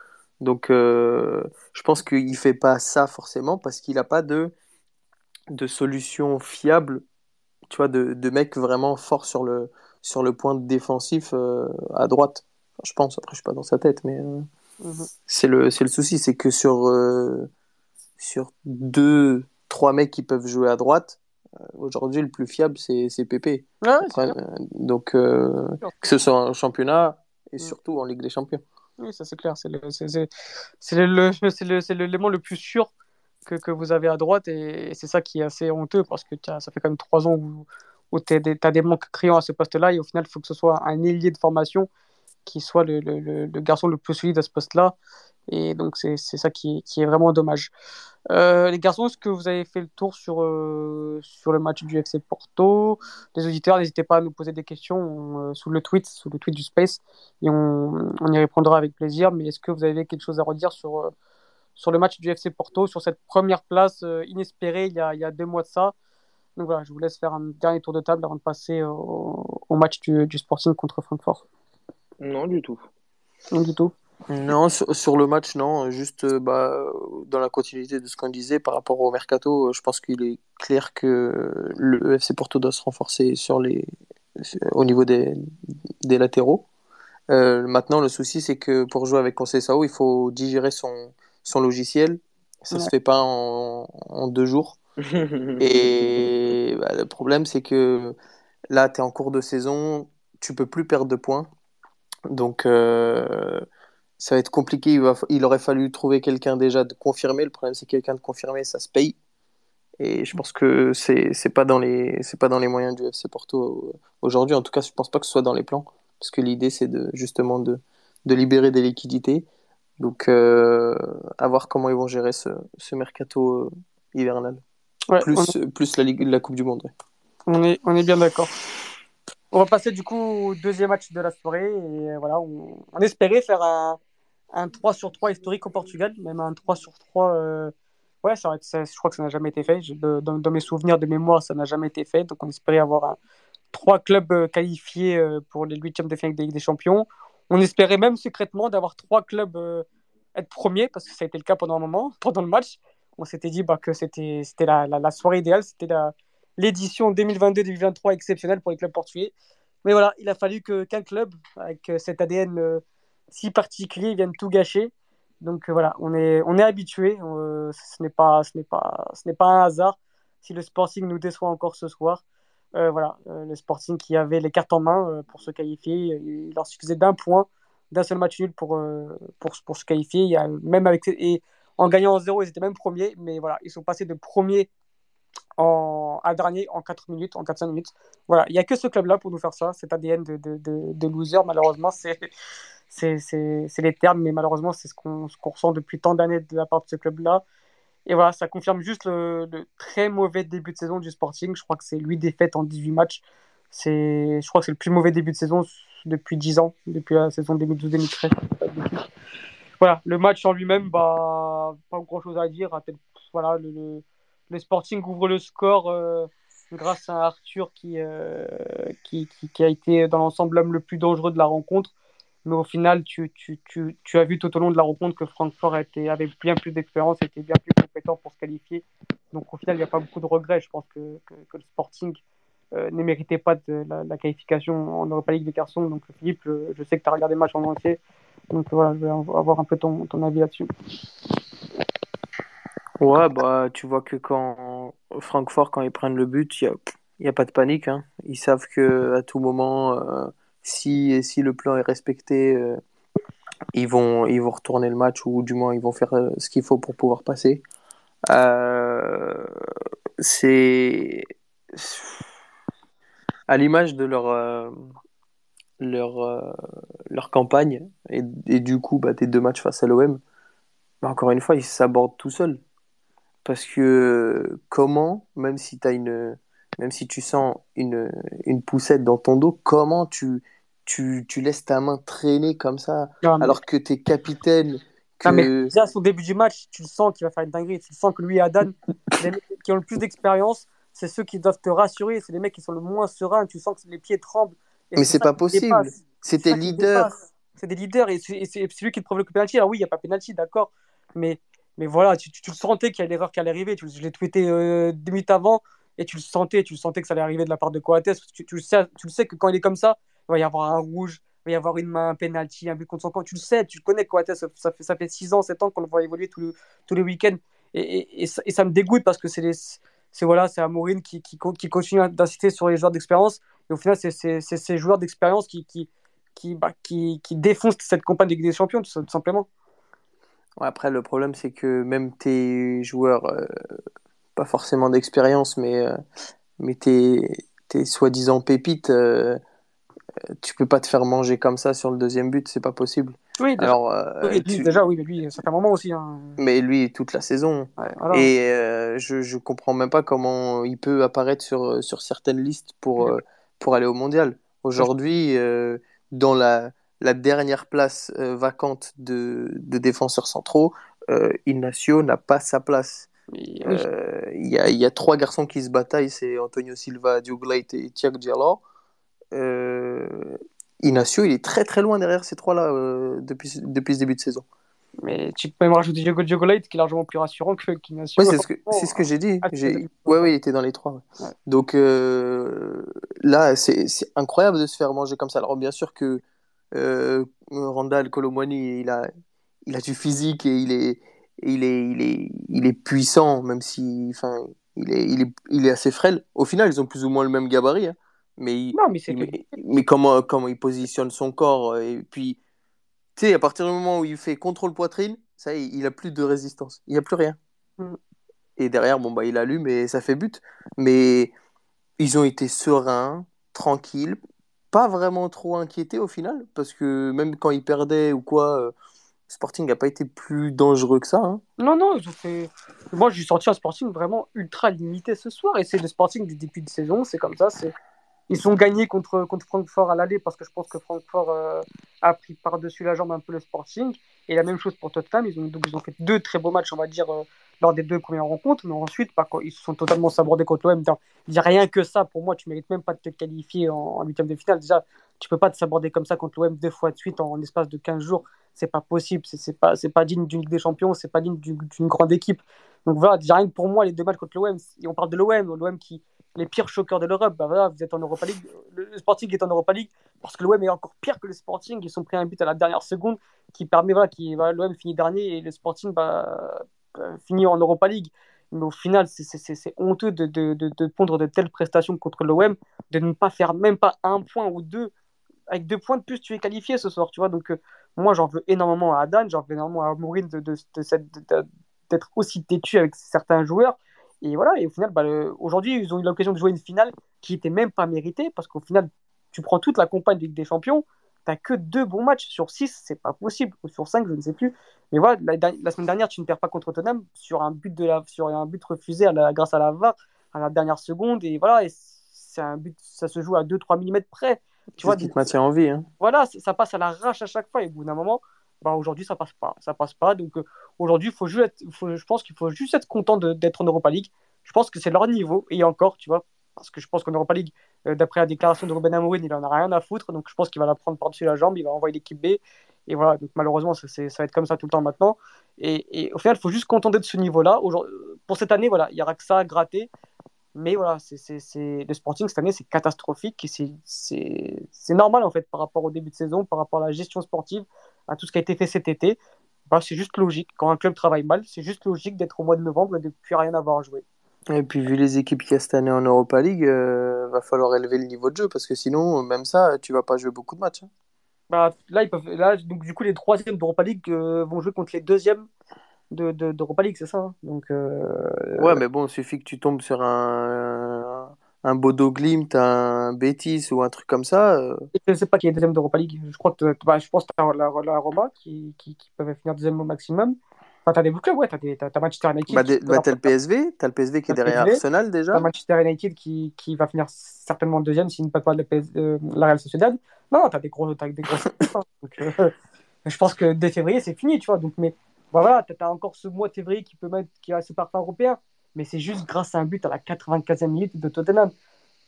donc euh, je pense qu'il fait pas ça forcément parce qu'il a pas de de solution fiable tu vois de, de mec vraiment fort sur le sur le point défensif euh, à droite je pense après je suis pas dans sa tête mais Mhm. C'est le, le souci, c'est que sur, euh, sur deux, trois mecs qui peuvent jouer à droite, aujourd'hui le plus fiable c'est Pépé. Euh, donc que ce soit en championnat et mm. surtout en Ligue des Champions. Oui, ça c'est clair, c'est l'élément le, le, plus sûr que, que, vous avez à droite et, c'est ça qui est assez honteux parce que ça fait quand même trois ans où, où tu as, des manques criants à ce poste-là et au final il faut que ce soit un ailier de formation qui soit le, le, le, garçon le plus solide à ce poste-là. Et donc, c'est ça qui, qui, est vraiment dommage. Euh, les garçons, est-ce que vous avez fait le tour sur, euh, sur le match du FC Porto? Les auditeurs, n'hésitez pas à nous poser des questions euh, sous le tweet, sous le tweet du Space, et on, on y répondra avec plaisir. Mais est-ce que vous avez quelque chose à redire sur, sur le match du FC Porto, sur cette première place inespérée il y, a, il y a deux mois de ça? Donc voilà, je vous laisse faire un dernier tour de table avant de passer au, au match du, du Sporting contre Francfort. Non, du tout. Non, du tout. Non, sur, le match, non. Juste euh, bah, dans la continuité de ce qu'on disait par rapport au mercato, euh, je pense qu'il est clair que le FC Porto doit se renforcer sur les, au niveau des, des latéraux. Euh, maintenant, le souci, c'est que pour jouer avec Conceição, il faut digérer son, son logiciel. Ça ne se fait pas en, en deux jours. Et bah, le problème, c'est que là, tu es en cours de saison, tu peux plus perdre de points. Donc, euh, ça va être compliqué. Il, va, il aurait fallu trouver quelqu'un déjà de confirmé. Le problème, c'est quelqu'un de confirmé, ça se paye. Et je pense que c'est c'est pas dans les c'est pas dans les moyens du FC Porto aujourd'hui. En tout cas, je pense pas que ce soit dans les plans, parce que l'idée c'est de justement de, de libérer des liquidités. Donc, euh, à voir comment ils vont gérer ce, ce mercato euh, hivernal. plus, plus la, Ligue, la Coupe du Monde. On, est, on est bien d'accord. On va passer du coup au deuxième match de la soirée. Et euh, voilà, on, espérait faire un, un, 3 sur 3 historique au Portugal, même un 3 sur 3. Euh, ouais, ça, je crois que ça n'a jamais été fait. dans, mes souvenirs de mémoire, ça n'a jamais été fait. Donc on espérait avoir un, trois clubs euh, qualifiés pour les huitièmes de finale de Ligue des Champions. On espérait même secrètement d'avoir trois clubs être premiers, parce que ça a été le cas pendant un moment, pendant le match. On s'était dit bah, que c'était la, la, la, soirée idéale, c'était l'édition 2022-2023 exceptionnelle pour les clubs portugais. Mais voilà, il a fallu qu'un club avec euh, cet ADN euh, si particulier vienne tout gâcher. Donc euh, voilà, on est, on est habitué. ce n'est pas, ce n'est pas, ce n'est pas un hasard si le Sporting nous déçoit encore ce soir. voilà, le Sporting qui avait les cartes en main pour se qualifier, il leur suffisait d'un point, d'un seul match nul pour, pour, se qualifier. Il y a, même avec et en gagnant en zéro, ils étaient même premiers, mais voilà, ils sont passés de premiers en, à dernier en 4 minutes, en 4-5 minutes. Voilà, il n'y a que ce club-là pour nous faire ça. Cet ADN de, de, de, de loser, malheureusement, c'est, les termes, mais malheureusement, c'est ce qu'on, ce ressent depuis tant d'années de la part de ce club-là. Et voilà, ça confirme juste le, très mauvais début de saison du Sporting. Je crois que c'est 8 défaites en 18 matchs. Je crois que c'est le plus mauvais début de saison depuis 10 ans, depuis la saison 2012-2013. Voilà, le match en lui-même, bah, pas grand-chose à dire. Voilà, le Sporting ouvre le score euh, grâce à Arthur euh, qui, qui, a été dans l'ensemble l'homme le plus dangereux de la rencontre. Mais au final, tu, tu, tu, tu, as vu tout au long de la rencontre que Francfort était, avait bien plus d'expérience, était bien plus compétent pour se qualifier. Donc au final, il n'y a pas beaucoup de regrets. Je pense que, que, le Sporting euh, ne méritait pas de la, qualification en Europa League des garçons. Donc Philippe, je, sais que tu as regardé le match en entier. Donc voilà, je vais avoir un peu ton, ton avis là-dessus. Ouais, bah, tu vois que quand Francfort, quand ils prennent le but, il n'y a, a pas de panique. Hein. Ils savent que à tout moment, euh, si, si le plan est respecté, euh, ils, vont, ils vont retourner le match ou du moins ils vont faire euh, ce qu'il faut pour pouvoir passer. c'est à l'image de leur, leur, leur campagne et, et, du coup bah, des deux matchs face à l'OM. Bah, encore une fois, ils s'abordent tout seuls. Parce que comment, même si tu as une, même si tu sens une, une poussette dans ton dos, comment tu, tu, tu laisses ta main traîner comme ça alors que tu es capitaine que... Non, mais déjà, son début du match, tu le sens qu'il va faire une dinguerie. Tu sens que lui et Adan, les mecs qui ont le plus d'expérience, c'est ceux qui doivent te rassurer. C'est les mecs qui sont le moins sereins. Tu sens que les pieds tremblent. mais c'est pas possible. C'était leader. C'est des leaders et c'est lui qui te provoque le penalty. Alors oui, il n'y a pas penalty, d'accord. Mais, mais voilà, tu, le sentais qu'il y a l'erreur qui allait arriver. Tu, je l'ai tweeté euh, deux minutes avant et tu le sentais. Tu le sentais que ça allait arriver de la part de Coates. Tu, tu, le sais, tu le sais que quand il est comme ça, il va y avoir un rouge, il va y avoir une main, un penalty, un but contre son camp. Tu le sais, tu le connais, Coates. Ça fait, ça fait 6 ans, 7 ans qu'on le voit évoluer tous, tous les week-ends. Et, et, ça, me dégoûte parce que c'est c'est voilà, Amourine qui, qui, continue d'insister sur les joueurs d'expérience. Et au final, c'est ces joueurs d'expérience qui, qui, qui, bah, qui, qui défoncent cette campagne des Champions, tout, simplement. Après, le problème, c'est que même tes joueurs, euh, pas forcément d'expérience, mais, euh, mais tes, tes soi-disant pépites, euh, tu peux pas te faire manger comme ça sur le deuxième but, c'est pas possible. Oui, déjà. Alors, euh, déjà, oui, mais lui, ça fait un moment aussi. Hein. Mais lui, toute la saison. Et euh, je, je comprends même pas comment il peut apparaître sur, sur certaines listes pour, euh, pour aller au mondial. Aujourd'hui, dans la, la dernière place vacante de, de défenseurs centraux, Ignacio n'a pas sa place. Il y, a, y, a, trois garçons qui se bataillent c'est Antonio Silva, Diogo Leite et Thiago Diallo. Euh, Inacio, il est très très loin derrière ces trois-là euh, depuis, depuis ce début de saison. Mais tu peux même rajouter Diogo Diogo Light qui est largement plus rassurant que qu'Inacio. Ouais, c'est ce que, c'est ce que j'ai dit. Ah, j'ai... Ouais, il était dans les trois. Donc euh, là, c'est, incroyable de se faire manger comme ça. Alors bien sûr que euh, Randall Colomwani, il a, il a du physique et il est, il est, il est, il est puissant, même si, enfin, il est, il est, il est assez frêle. Au final, ils ont plus ou moins le même gabarit. Hein. Mais, mais, mais, comment, comment il positionne son corps. Euh, et puis, tu sais, à partir du moment où il fait contrôle poitrine, ça il a plus de résistance. Il n'y a plus rien. Mm. Et derrière, bon, bah, il allume et ça fait but. Mais ils ont été sereins, tranquilles, pas vraiment trop inquiétés au final, parce que même quand ils perdaient ou quoi, euh, Sporting n'a pas été plus dangereux que ça. Hein. Non, non, ils ont fait. Moi, j'ai senti un Sporting vraiment ultra limité ce soir, et c'est le Sporting du début de saison, c'est comme ça, c'est ils sont gagnés contre, contre Francfort à l'aller parce que je pense que Francfort euh, a pris par-dessus la jambe un peu le Sporting. Et la même chose pour Tottenham. Ils ont, ils ont fait deux très beaux matchs, on va dire, euh, lors des deux premières rencontres. Mais ensuite, bah, ils se sont totalement sabordés contre l'OM. A rien que ça. Pour moi, tu mérites même pas de te qualifier en huitième de finale. Déjà, tu peux pas te saborder comme ça contre l'OM deux fois de suite en, en espace de 15 jours. C'est pas possible. C'est pas, pas digne d'une Ligue des Champions. C'est pas digne d'une grande équipe. Donc voilà, déjà rien que pour moi, les deux matchs contre l'OM, on parle de l'OM, l'OM qui les pires choqueurs de l'Europe. Bah voilà, vous êtes en Europa League. Le Sporting est en Europa League parce que l'OM est encore pire que le Sporting. Ils ont pris un but à la dernière seconde qui permet, voilà, qui, l'OM finit dernier et le Sporting bah, bah, finit en Europa League. Mais au final, c'est honteux de, de, de, de, pondre de telles prestations contre l'OM, de ne pas faire même pas un point ou deux. Avec deux points de plus, tu es qualifié ce soir, tu vois. Donc, euh, moi, j'en veux énormément à Adan, j'en veux énormément à Mourine d'être aussi têtu avec certains joueurs. Et voilà, et au final, bah, aujourd'hui, ils ont eu l'occasion de jouer une finale qui n'était même pas méritée, parce qu'au final, tu prends toute la campagne de Ligue des Champions, tu n'as que deux bons matchs sur six, c'est pas possible, ou sur cinq, je ne sais plus. Mais voilà, la, semaine dernière, tu ne perds pas contre Tottenham sur un but, de la, sur un but refusé à la, grâce à la VAR à la dernière seconde, et voilà, et c'est un but, ça se joue à 2-3 mm près. Tu vois, qui te maintient en vie. Hein. Voilà, ça passe à l'arrache à chaque fois, et au bout d'un moment, bah, aujourd'hui, ça passe pas. Ça passe pas. Donc, euh, aujourd'hui, faut juste faut, je pense qu'il faut juste être content d'être en Europa League. Je pense que c'est leur niveau. Et encore, tu vois, parce que je pense qu'en Europa League, d'après la déclaration de Ruben Amorim, il en a rien à foutre. Donc, je pense qu'il va la prendre par-dessus la jambe. Il va envoyer l'équipe B. Et voilà, donc malheureusement, ça, ça va être comme ça tout le temps maintenant. Et, au final, il faut juste contenter de ce niveau-là. Pour cette année, voilà, il n'y aura que ça à gratter. Mais voilà, le Sporting cette année, c'est catastrophique c'est, normal en fait par rapport au début de saison, par rapport à la gestion sportive, à tout ce qui a été fait cet été. Bah, c'est juste logique. Quand un club travaille mal, c'est juste logique d'être au mois de novembre et de ne plus rien avoir à jouer. Et puis, vu les équipes qu'il y a cette année en Europa League, il euh, va falloir élever le niveau de jeu parce que sinon, même ça, tu vas pas jouer beaucoup de matchs. Hein. Bah, là, ils peuvent, là, donc, du coup, les troisièmes d'Europa League euh, vont jouer contre les deuxièmes d'Europa de, League, c'est ça hein. donc, euh, Ouais, mais bon, il suffit que tu tombes sur un, un Bodo Glimt, un Betis ou un truc comme ça. Je ne sais pas qui est deuxième d'Europa League. Je crois que bah, je pense que la, la Roma qui, qui, qui peuvent finir deuxième au maximum. Enfin, t'as des beaux clubs, ouais. T'as, des, t'as, Manchester United. Bah, bah t'as le PSV, t'as le PSV qui est derrière Arsenal déjà. T'as Manchester United qui, qui va finir certainement deuxième s'il ne peut pas PS, euh, la Real Sociedad. Non, t'as des gros, t'as des gros. Hein. donc, euh, je pense que dès février, c'est fini, tu vois. Donc, mais voilà, t'as, encore ce mois de février qui peut mettre, qui reste parfum européen. Mais c'est juste grâce à un but à la 95e minute de Tottenham.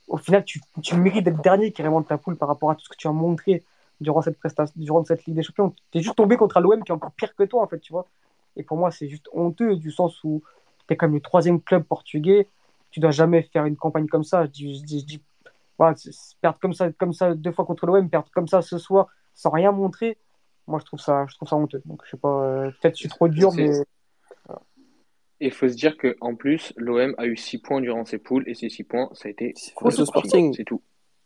Au final, tu, tu mérites d'être dernier carrément de ta poule par rapport à tout ce que tu as montré durant cette prestation, durant cette Ligue des Champions. Tu es juste tombé contre l'OM qui est encore pire que toi, en fait, tu vois. Et pour moi, c'est juste honteux du sens où tu es comme le troisième club portugais. Tu dois jamais faire une campagne comme ça. Je dis, je dis, voilà, perdre comme ça, comme ça deux fois contre l'OM, perdre comme ça ce soir sans rien montrer. Moi, je trouve ça, je trouve ça honteux. Donc, je sais pas, euh, peut-être je suis trop dur, mais. Et il faut se dire qu'en plus, l'OM a eu 6 points durant ses poules, et ces 6 points, ça a été face au Sporting. C'est tout.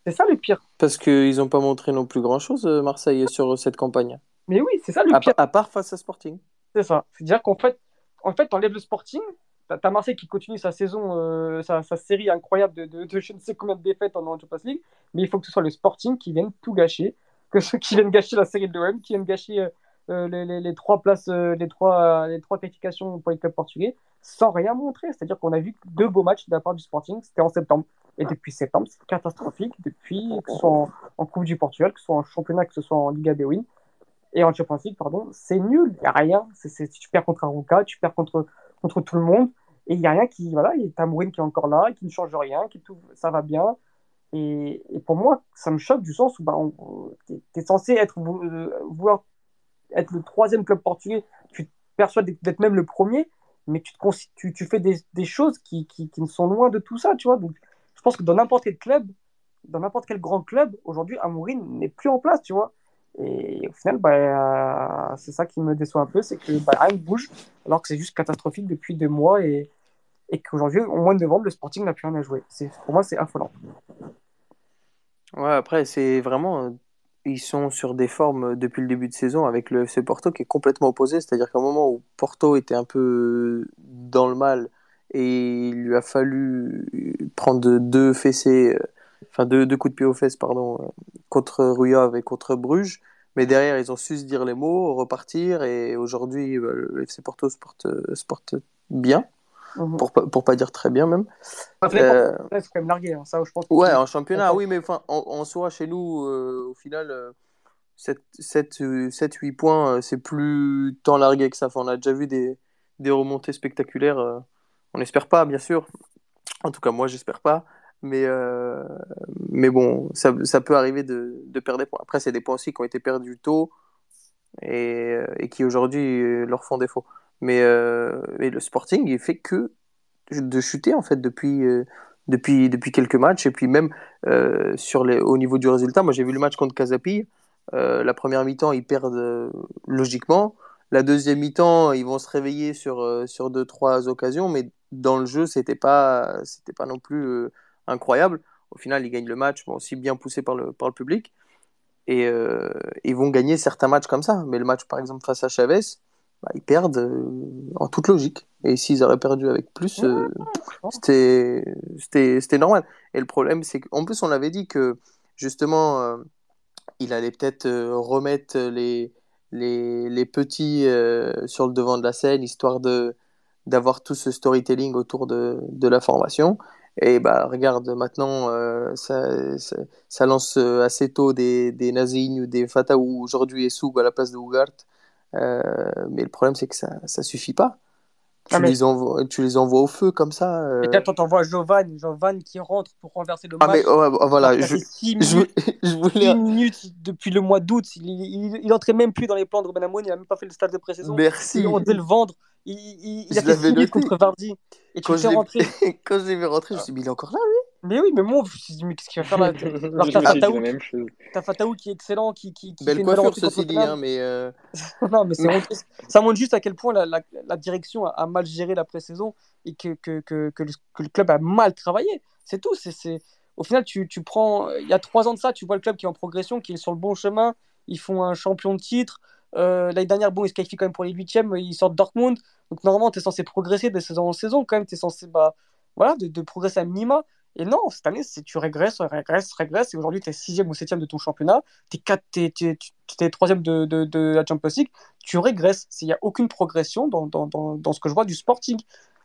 C'est ça le pire. Parce qu'ils n'ont pas montré non plus grand-chose, euh, Marseille, sur cette campagne. Mais oui, c'est ça le pire. À part face à Sporting. C'est ça. C'est-à-dire qu'en fait, en fait, enlèves le Sporting, t'as Marseille qui continue sa saison, euh, sa, série incroyable de, je ne sais combien de défaites en Champions League, mais il faut que ce soit le Sporting qui vienne tout gâcher, que ceux qui viennent gâcher la série de l'OM, qui viennent gâcher euh, euh, les, les, trois places, les trois, les trois qualifications pour les clubs portugais, sans rien montrer. C'est-à-dire qu'on a vu deux beaux matchs de la part du Sporting, c'était en septembre. Et depuis septembre, c'est catastrophique. Depuis, que ce soit en, Coupe du Portugal, que ce soit en championnat, que ce soit en Liga Bewin, et en Champions League, c'est nul. Il n'y a rien. C'est, tu perds contre Aruka, tu perds contre, contre tout le monde. Et il n'y a rien qui. Voilà, il y a qui est encore là, qui ne change rien, qui tout, ça va bien. Et, et, pour moi, ça me choque du sens où bah, tu es, censé être, euh, vouloir être le troisième club portugais. Tu te perçois d'être même le premier, mais tu, te, tu, tu fais des, des choses qui, qui, qui, sont loin de tout ça, tu vois. Donc, je pense que dans n'importe quel club, dans n'importe quel grand club, aujourd'hui, Amourine n'est plus en place, tu vois. Et au final, bah, euh, c'est ça qui me déçoit un peu, c'est que bah, rien ne bouge, alors que c'est juste catastrophique depuis deux mois et, et qu'aujourd'hui, au mois de novembre, le Sporting n'a plus rien à jouer. Pour moi, c'est affolant. Ouais, après, c'est vraiment. Euh, ils sont sur des formes depuis le début de saison avec le FC Porto qui est complètement opposé. C'est-à-dire qu'à un moment où Porto était un peu dans le mal et il lui a fallu prendre deux fessées, euh, enfin deux, deux coups de pied aux fesses, pardon, contre Ruyov et contre Bruges. Mais derrière, ils ont su se dire les mots, repartir. Et aujourd'hui, bah, le FC Porto se porte, se porte bien. Mhm. Pour, pour pas dire très bien même. Euh, c'est quand même largué, hein, ça je pense. Ouais, en championnat, oui, mais enfin, en, soi, chez nous, euh, au final, 7-8 euh, points, c'est plus tant largué que ça. on a déjà vu des, des remontées spectaculaires. on n'espère pas, bien sûr. En tout cas, moi, j'espère pas. Mais, euh, mais bon, ça, ça, peut arriver de, de, perdre des points. Après, c'est des points aussi qui ont été perdus tôt et, et qui aujourd'hui euh, leur font défaut. Mais, euh, mais, le Sporting, il fait que de chuter en fait depuis, depuis, depuis quelques matchs. Et puis même sur les, au niveau du résultat, moi j'ai vu le match contre Casapi. la première mi-temps, ils perdent logiquement. La deuxième mi-temps, ils vont se réveiller sur, sur deux, trois occasions, mais dans le jeu, c'était pas, pas non plus incroyable. Au final, ils gagnent le match, bon, aussi bien poussé par le, par le public. Et euh, ils vont gagner certains matchs comme ça. Mais le match, par exemple, face à Chavez, bah, ils perdent euh, en toute logique. Et s'ils auraient perdu avec plus, euh, c'était normal. Et le problème, c'est qu'en plus, on l'avait dit que justement, il allait peut-être remettre les, les, les petits sur le devant de la scène, histoire de d'avoir tout ce storytelling autour de, de la formation. Et bah regarde, maintenant, euh, ça, ça, lance euh, assez tôt des, des ou des Fataou, aujourd'hui et Soub à la place de Ougart. Euh, mais le problème, c'est que ça ne suffit pas. Tu, ah, les envoies, tu les envoies au feu comme ça. Et là, tu envoies Jovan, Jovan qui rentre pour renverser le match. Ah, mais voilà, je, 6 minutes, je, voulais... minutes depuis le mois d'août. Il, il, il, entrait même plus dans les plans de Ruben Amoun, il n'a même pas fait le stade de pré-saison. Merci. On devait le vendre. Il, il a fait 6 minutes contre Vardy. Et quand tu rentrer. quand j'ai vu rentrer, je me suis dit, mais il est encore là, lui Mais oui, mais moi, je me suis dit, mais qu'est-ce qu'il va faire là? Alors, t'as Fataou. Fataou qui est excellent, qui, qui, qui Belle fait coiffure, ceci dit, hein, mais. Euh... non, mais c'est Ça montre juste à quel point la, la, la direction a, a, mal géré la pré-saison et que, que, que, que, le, que, le, club a mal travaillé. C'est tout. C'est, Au final, tu, tu prends. Il y a trois ans de ça, tu vois le club qui est en progression, qui est sur le bon chemin. Ils font un champion de titre. Euh, L'année dernière, bon, ils se qualifient quand même pour les huitièmes, ils sortent Dortmund. Donc normalement, tu es censé progresser de saison en saison quand même. Tu es censé bah, voilà, de, de, progresser à minima. Et non, cette année, tu régresses, régresses, régresses. Et aujourd'hui, tu es sixième ou septième de ton championnat. Tu es, troisième de, de, de, la Champions League. Tu régresses. Il n'y a aucune progression dans, dans, dans, dans, ce que je vois du Sporting.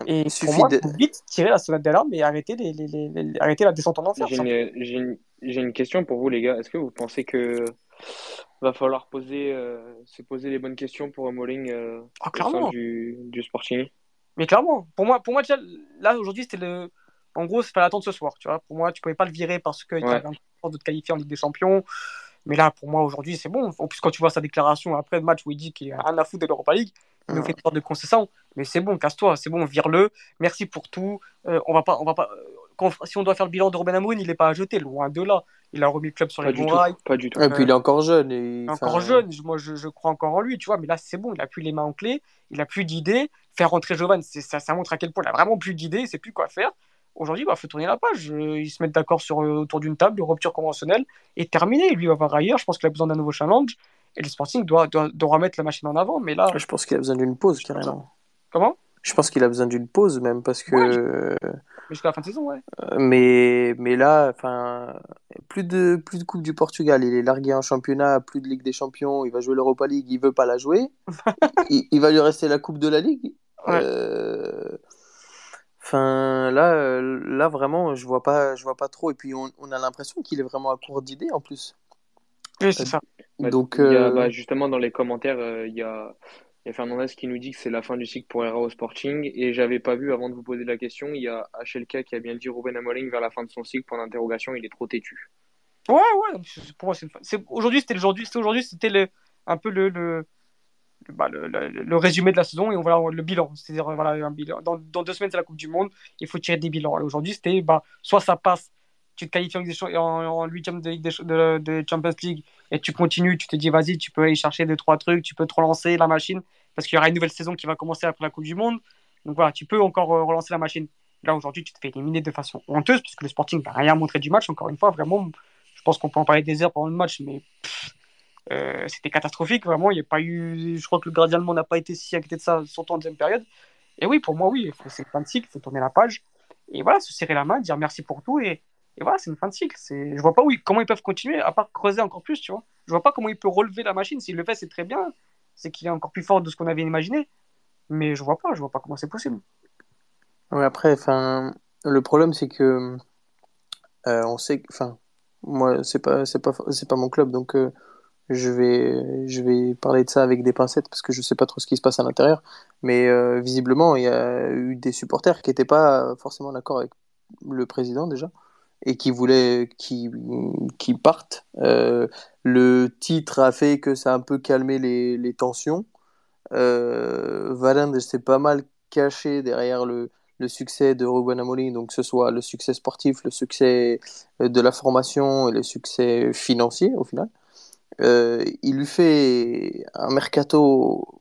Et il pour moi, de... vite tirer la sonnette d'alarme et arrêter, les, les, les, arrêter la descente en enfer. J'ai une, une, question pour vous, les gars. Est-ce que vous pensez que va falloir poser, euh, se poser les bonnes questions pour Molling euh, ah, du, du Sporting? Mais clairement, pour moi, pour moi déjà, là aujourd'hui, c'était le en gros, c'est pas l'attente ce soir. Tu vois. Pour moi, tu pouvais pas le virer parce qu'il ouais. avait un de te qualifier en Ligue des Champions. Mais là, pour moi, aujourd'hui, c'est bon. En plus, quand tu vois sa déclaration après le match où il dit qu'il a rien à foutre de l'Europa League, il nous fait une sorte de concession. Mais c'est bon, casse-toi, c'est bon, vire-le. Merci pour tout. Euh, on va pas, on va pas. Quand, si on doit faire le bilan de Robin Amoun, il n'est pas à jeter, loin de là. Il a remis le club sur les bons rails. Pas du tout. Et puis il est encore jeune. Et... Il est encore jeune. Moi, je, je, crois encore en lui, tu vois. Mais là, c'est bon. Il a plus les mains en clé. Il a plus d'idées. Faire rentrer Jovan, ça, ça montre à quel point il a vraiment plus d'idées. Il sait plus quoi faire. Aujourd'hui, il bah, faut tourner la page. Ils se mettent d'accord sur, euh, autour d'une table de rupture conventionnelle et terminé. Lui va voir ailleurs. Je pense qu'il a besoin d'un nouveau challenge. Et le Sporting doit, doit, doit, remettre la machine en avant. Mais là. Je pense qu'il a besoin d'une pause, carrément. Comment? Je pense qu'il a besoin d'une pause, même, parce que. Ouais, Jusqu'à la fin de saison, ouais. Euh, mais, mais là, enfin, plus de, plus de Coupe du Portugal. Il est largué en championnat, plus de Ligue des Champions. Il va jouer l'Europa League. Il veut pas la jouer. il, il, va lui rester la Coupe de la Ligue. Ouais. Euh Enfin, là, euh, là vraiment, je vois pas, je vois pas trop. Et puis, on, on a l'impression qu'il est vraiment à court d'idées en plus. Oui, c'est ça. Bah, Donc, euh, bah, justement, dans les commentaires, euh, il y a, y a Fernandez qui nous dit que c'est la fin du cycle pour Era au Sporting. Et j'avais pas vu, avant de vous poser la question, il y a HLK qui a bien dit Ruben Amorim vers la fin de son cycle, point d'interrogation, il est trop têtu. Ouais, ouais, pour moi, c'est Aujourd'hui, c'était aujourd'hui, c'était le... un peu le, le bah, le, le, résumé de la saison et on va le bilan. C'est-à-dire, voilà, un bilan. Dans, dans, deux semaines, c'est la Coupe du Monde, il faut tirer des bilans. Aujourd'hui, c'était bah, soit ça passe, tu te qualifies en huitième de, de, de, Champions League et tu continues, tu te dis, vas-y, tu peux aller chercher deux, trois trucs, tu peux te relancer la machine parce qu'il y aura une nouvelle saison qui va commencer après la Coupe du Monde. Donc voilà, tu peux encore euh, relancer la machine. Là, aujourd'hui, tu te fais éliminer de façon honteuse parce que le Sporting n'a rien montré du match. Encore une fois, vraiment, je pense qu'on peut en parler des heures pendant le match, mais. Euh, c'était catastrophique, vraiment. Il n'y a pas eu. Je crois que le gardien allemand n'a pas été si inquiété de ça, surtout en deuxième période. Et oui, pour moi, oui, c'est une fin de cycle, il faut tourner la page. Et voilà, se serrer la main, dire merci pour tout. Et, et voilà, c'est une fin de cycle. Je vois pas comment ils peuvent continuer, à part creuser encore plus, tu vois. Je vois pas comment il peut relever la machine. S'il le fait, c'est très bien. C'est qu'il est encore plus fort de ce qu'on avait imaginé. Mais je vois pas, je vois pas comment c'est possible. Après, enfin, le problème, c'est que euh, on sait, enfin, moi, c'est pas, c'est pas, c'est pas mon club, donc euh, je vais, je vais parler de ça avec des pincettes parce que je sais pas trop ce qui se passe à l'intérieur. Mais euh, visiblement, il y a eu des supporters qui n'étaient pas forcément d'accord avec le président déjà et qui voulaient qu'il qui partent. Euh, le titre a fait que ça a un peu calmé les, les tensions. Euh, Valende s'est pas mal caché derrière le, le succès de Ruben Amorim, donc que ce soit le succès sportif, le succès de la formation et le succès financier au final. Euh, il lui fait un mercato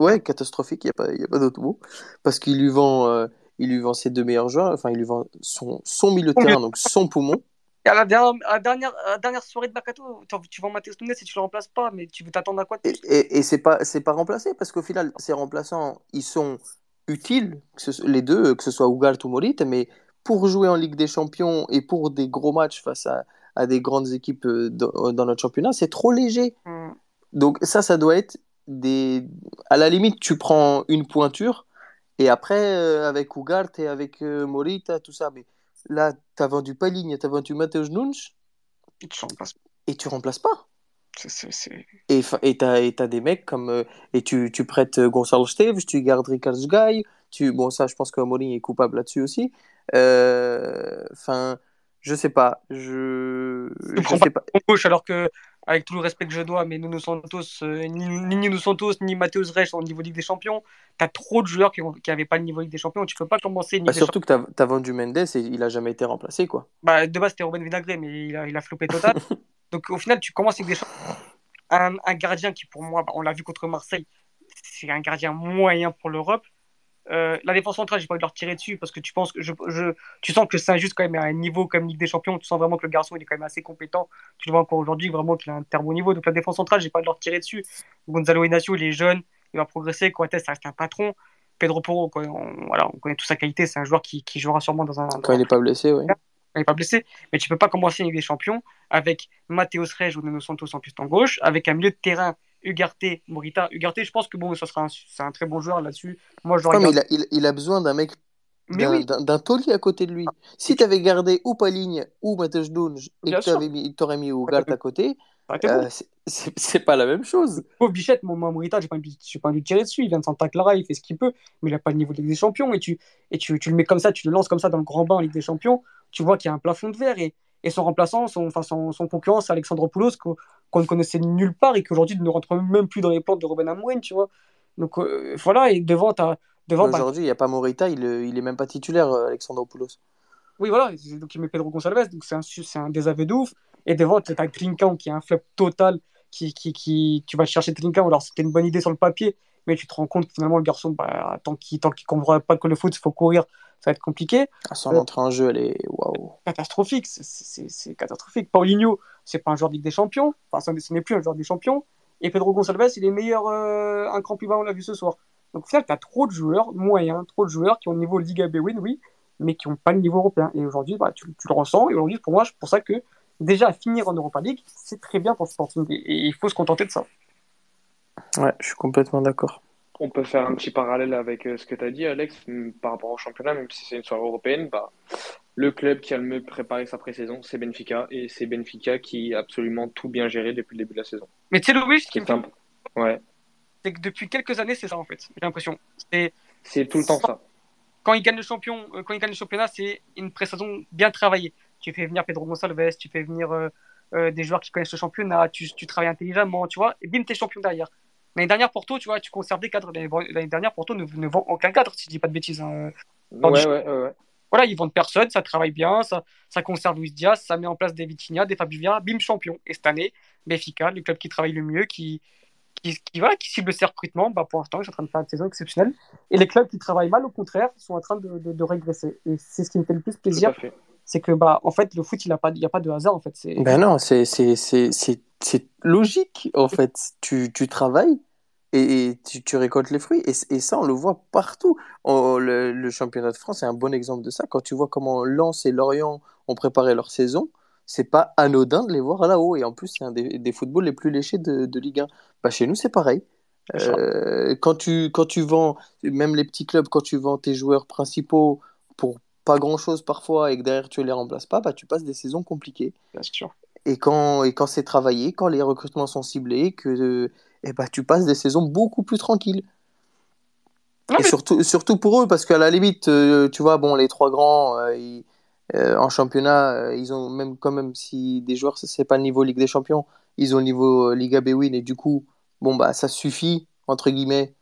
ouais, catastrophique, il n'y a pas, y a pas d'autre mot, parce qu'il lui vend, euh, il lui vend ses deux meilleurs joueurs, enfin il lui vend son, son milieu de terrain, donc son poumon. À la dernière, à dernière, dernière soirée de mercato, tu vends Matheus Nunes et tu le remplaces pas, mais tu veux t'attendre à quoi Et, et, et c'est pas, pas remplacé parce qu'au final, ces remplaçants, ils sont utiles, les deux, que ce soit Ugart ou Morit, mais pour jouer en Ligue des Champions et pour des gros matchs face à, à des grandes équipes euh, euh, dans notre championnat, c'est trop léger. Mm. Donc ça, ça doit être des... À la limite, tu prends une pointure, et après, euh, avec Ugart et avec Morita, tout ça, mais là, tu as vendu Paligne, tu as vendu Mateus Nunes, et tu remplaces, et tu remplaces pas. C Et tu as, des mecs comme. et tu, tu prêtes Gonçalo Esteves, tu gardes Ricard tu, bon, ça, je pense que Mourinho est coupable là-dessus aussi. Enfin, je sais pas. Je. Je prends pas, pas. gauche alors que, avec tout le respect que je dois, mais Nuno Santos, euh, ni, ni Nuno Santos, ni Matheus Reich au niveau Ligue des Champions, tu as trop de joueurs qui n'avaient pas le niveau Ligue des Champions. Tu peux pas commencer. Bah, surtout que tu as, vendu Mendes et il a jamais été remplacé, quoi. Bah, de base, c'était Robin Vinagré, mais il a, il a flopé total. Donc, au final, tu commences avec des un, un gardien qui, pour moi, bah, on l'a vu contre Marseille, c'est un gardien moyen pour l'Europe. Euh, la défense centrale, j'ai pas envie de leur tirer dessus parce que tu penses que je, je tu sens que Saint-Just quand même à un niveau comme Ligue des Champions, tu sens vraiment que le garçon il est quand même assez compétent. Tu le vois encore aujourd'hui vraiment qu'il a un très bon niveau. Donc la défense centrale, j'ai pas de leur tirer dessus. Gonzalo Inacio, il est jeune, il va progresser. Coates, ça reste un patron. Pedro Porro. On, voilà, on connaît toute sa qualité. C'est un joueur qui, qui, jouera sûrement dans un. Quand il n'est pas blessé, oui. Quand il n'est pas blessé. Mais tu peux pas commencer avec des champions avec Mateos Rey ou Nuno Santos en piston gauche, avec un milieu de terrain Ugarte, Morita. Ugarte, je pense que bon, ça sera un, c'est un très bon joueur là-dessus. Moi, je mais il a, il, il a besoin d'un mec d'un taulier à côté de lui. Ah, si tu avais gardé ou Paligne ou Matej Dunge et que tu aurais mis Ugarte à côté, euh, c'est pas la même chose. Pauvre Bichette, mon Morita, j'ai pas, pas envie de tirer dessus. Il vient de Santa Clara, il fait ce qu'il peut, mais il a pas le niveau de Ligue des Champions. Et, tu, et tu, tu, le mets comme ça, tu le lances comme ça dans le grand bain en Ligue des Champions, tu vois qu'il y a un plafond de verre. Et, et son remplaçant, son, enfin son, son concurrent, c'est Alexandropoulos, qu'on ne connaissait nulle part et qu'aujourd'hui ne rentre même plus dans les plans de Robin Amourine, tu vois. Donc euh, voilà, et devant, devant bah, Aujourd'hui, il n'y a pas Morita, il, il est même pas titulaire, euh, Alexandropoulos. Oui, voilà, donc il met Pedro Gonçalves, donc c'est un, un désaveu de ouf. Et devant, tu as Trinkan qui est un flop total, qui, qui, qui, tu vas chercher Trinkan, alors c'était une bonne idée sur le papier, mais tu te rends compte que finalement, le garçon, bah, tant qu'il ne comprend pas que le foot, il faut courir, ça va être compliqué. Ah, son euh, entrée en jeu, elle est waouh. Catastrophique, c'est catastrophique. Paulinho, c'est pas un joueur de Ligue des Champions, enfin, ce n'est plus un joueur des Champions. Et Pedro Gonçalves, il est meilleur, euh, un cran plus bas, on l'a vu ce soir. Donc au final, tu as trop de joueurs moyens, trop de joueurs qui ont le niveau Liga B-Win, oui, mais qui n'ont pas le niveau européen. Et aujourd'hui, bah, tu, le ressens. Et aujourd'hui, pour moi, c'est pour ça que déjà finir en Europa League, c'est très bien pour le Sporting. Et, il faut se contenter de ça. Ouais, je suis complètement d'accord. On peut faire un petit parallèle avec euh, ce que tu as dit, Alex, par rapport au championnat, même si c'est une soirée européenne. Bah, le club qui a le mieux préparé sa pré-saison, c'est Benfica. Et c'est Benfica qui a absolument tout bien géré depuis le début de la saison. Mais tu sais, Louis, ce qui me ouais. c'est que depuis quelques années, c'est ça en fait. J'ai l'impression. C'est tout le temps ça quand il gagne le champion, euh, quand il gagne le championnat, c'est une pré-saison bien travaillée. Tu fais venir Pedro Gonçalves, tu fais venir euh, euh, des joueurs qui connaissent le championnat, tu, tu, travailles intelligemment, tu vois, et bim, t'es champion derrière. L'année dernière, Porto, tu vois, tu conserves des cadres. L'année dernière, Porto ne, ne, vend aucun cadre, si je dis pas de bêtises. Hein. Ouais, ouais, ouais, Voilà, ils vendent personne, ça travaille bien, ça, ça conserve Luis Diaz, ça met en place des Vitinha, des Fabio Vieira, bim, champion. Et cette année, Benfica, le club qui travaille le mieux, qui, qui, qui, qui cible ses recrutements, bah, pour l'instant, ils sont en train de faire une saison exceptionnelle. Et les clubs qui travaillent mal, au contraire, sont en train de, de, régresser. Et c'est ce qui me fait le plus plaisir. C'est que, bah, en fait, le foot, il n'y a, pas, a pas de hasard. En fait. Ben non, c'est logique. En fait, tu, tu travailles et, tu, tu, récoltes les fruits. Et, et, ça, on le voit partout. Oh, le, le, championnat de France est un bon exemple de ça. Quand tu vois comment Lens et Lorient ont préparé leur saison, c'est pas anodin de les voir là-haut. Et en plus, c'est un des, des, footballs les plus léchés de, de Ligue 1. Bah, chez nous, c'est pareil. Euh, quand, tu, quand tu vends, même les petits clubs, quand tu vends tes joueurs principaux pour pas grand-chose parfois et que derrière tu les remplaces pas, bah, tu passes des saisons compliquées. Bien sûr. Et quand, et quand c'est travaillé, quand les recrutements sont ciblés, que et bah, tu passes des saisons beaucoup plus tranquilles. et surtout, surtout pour eux, parce qu'à la limite, euh, tu vois, bon, les trois grands, euh, ils, euh, en championnat, ils ont même quand même si des joueurs c'est pas le niveau Ligue des Champions, ils ont le niveau Liga B-Win et du coup, bon bah ça suffit entre guillemets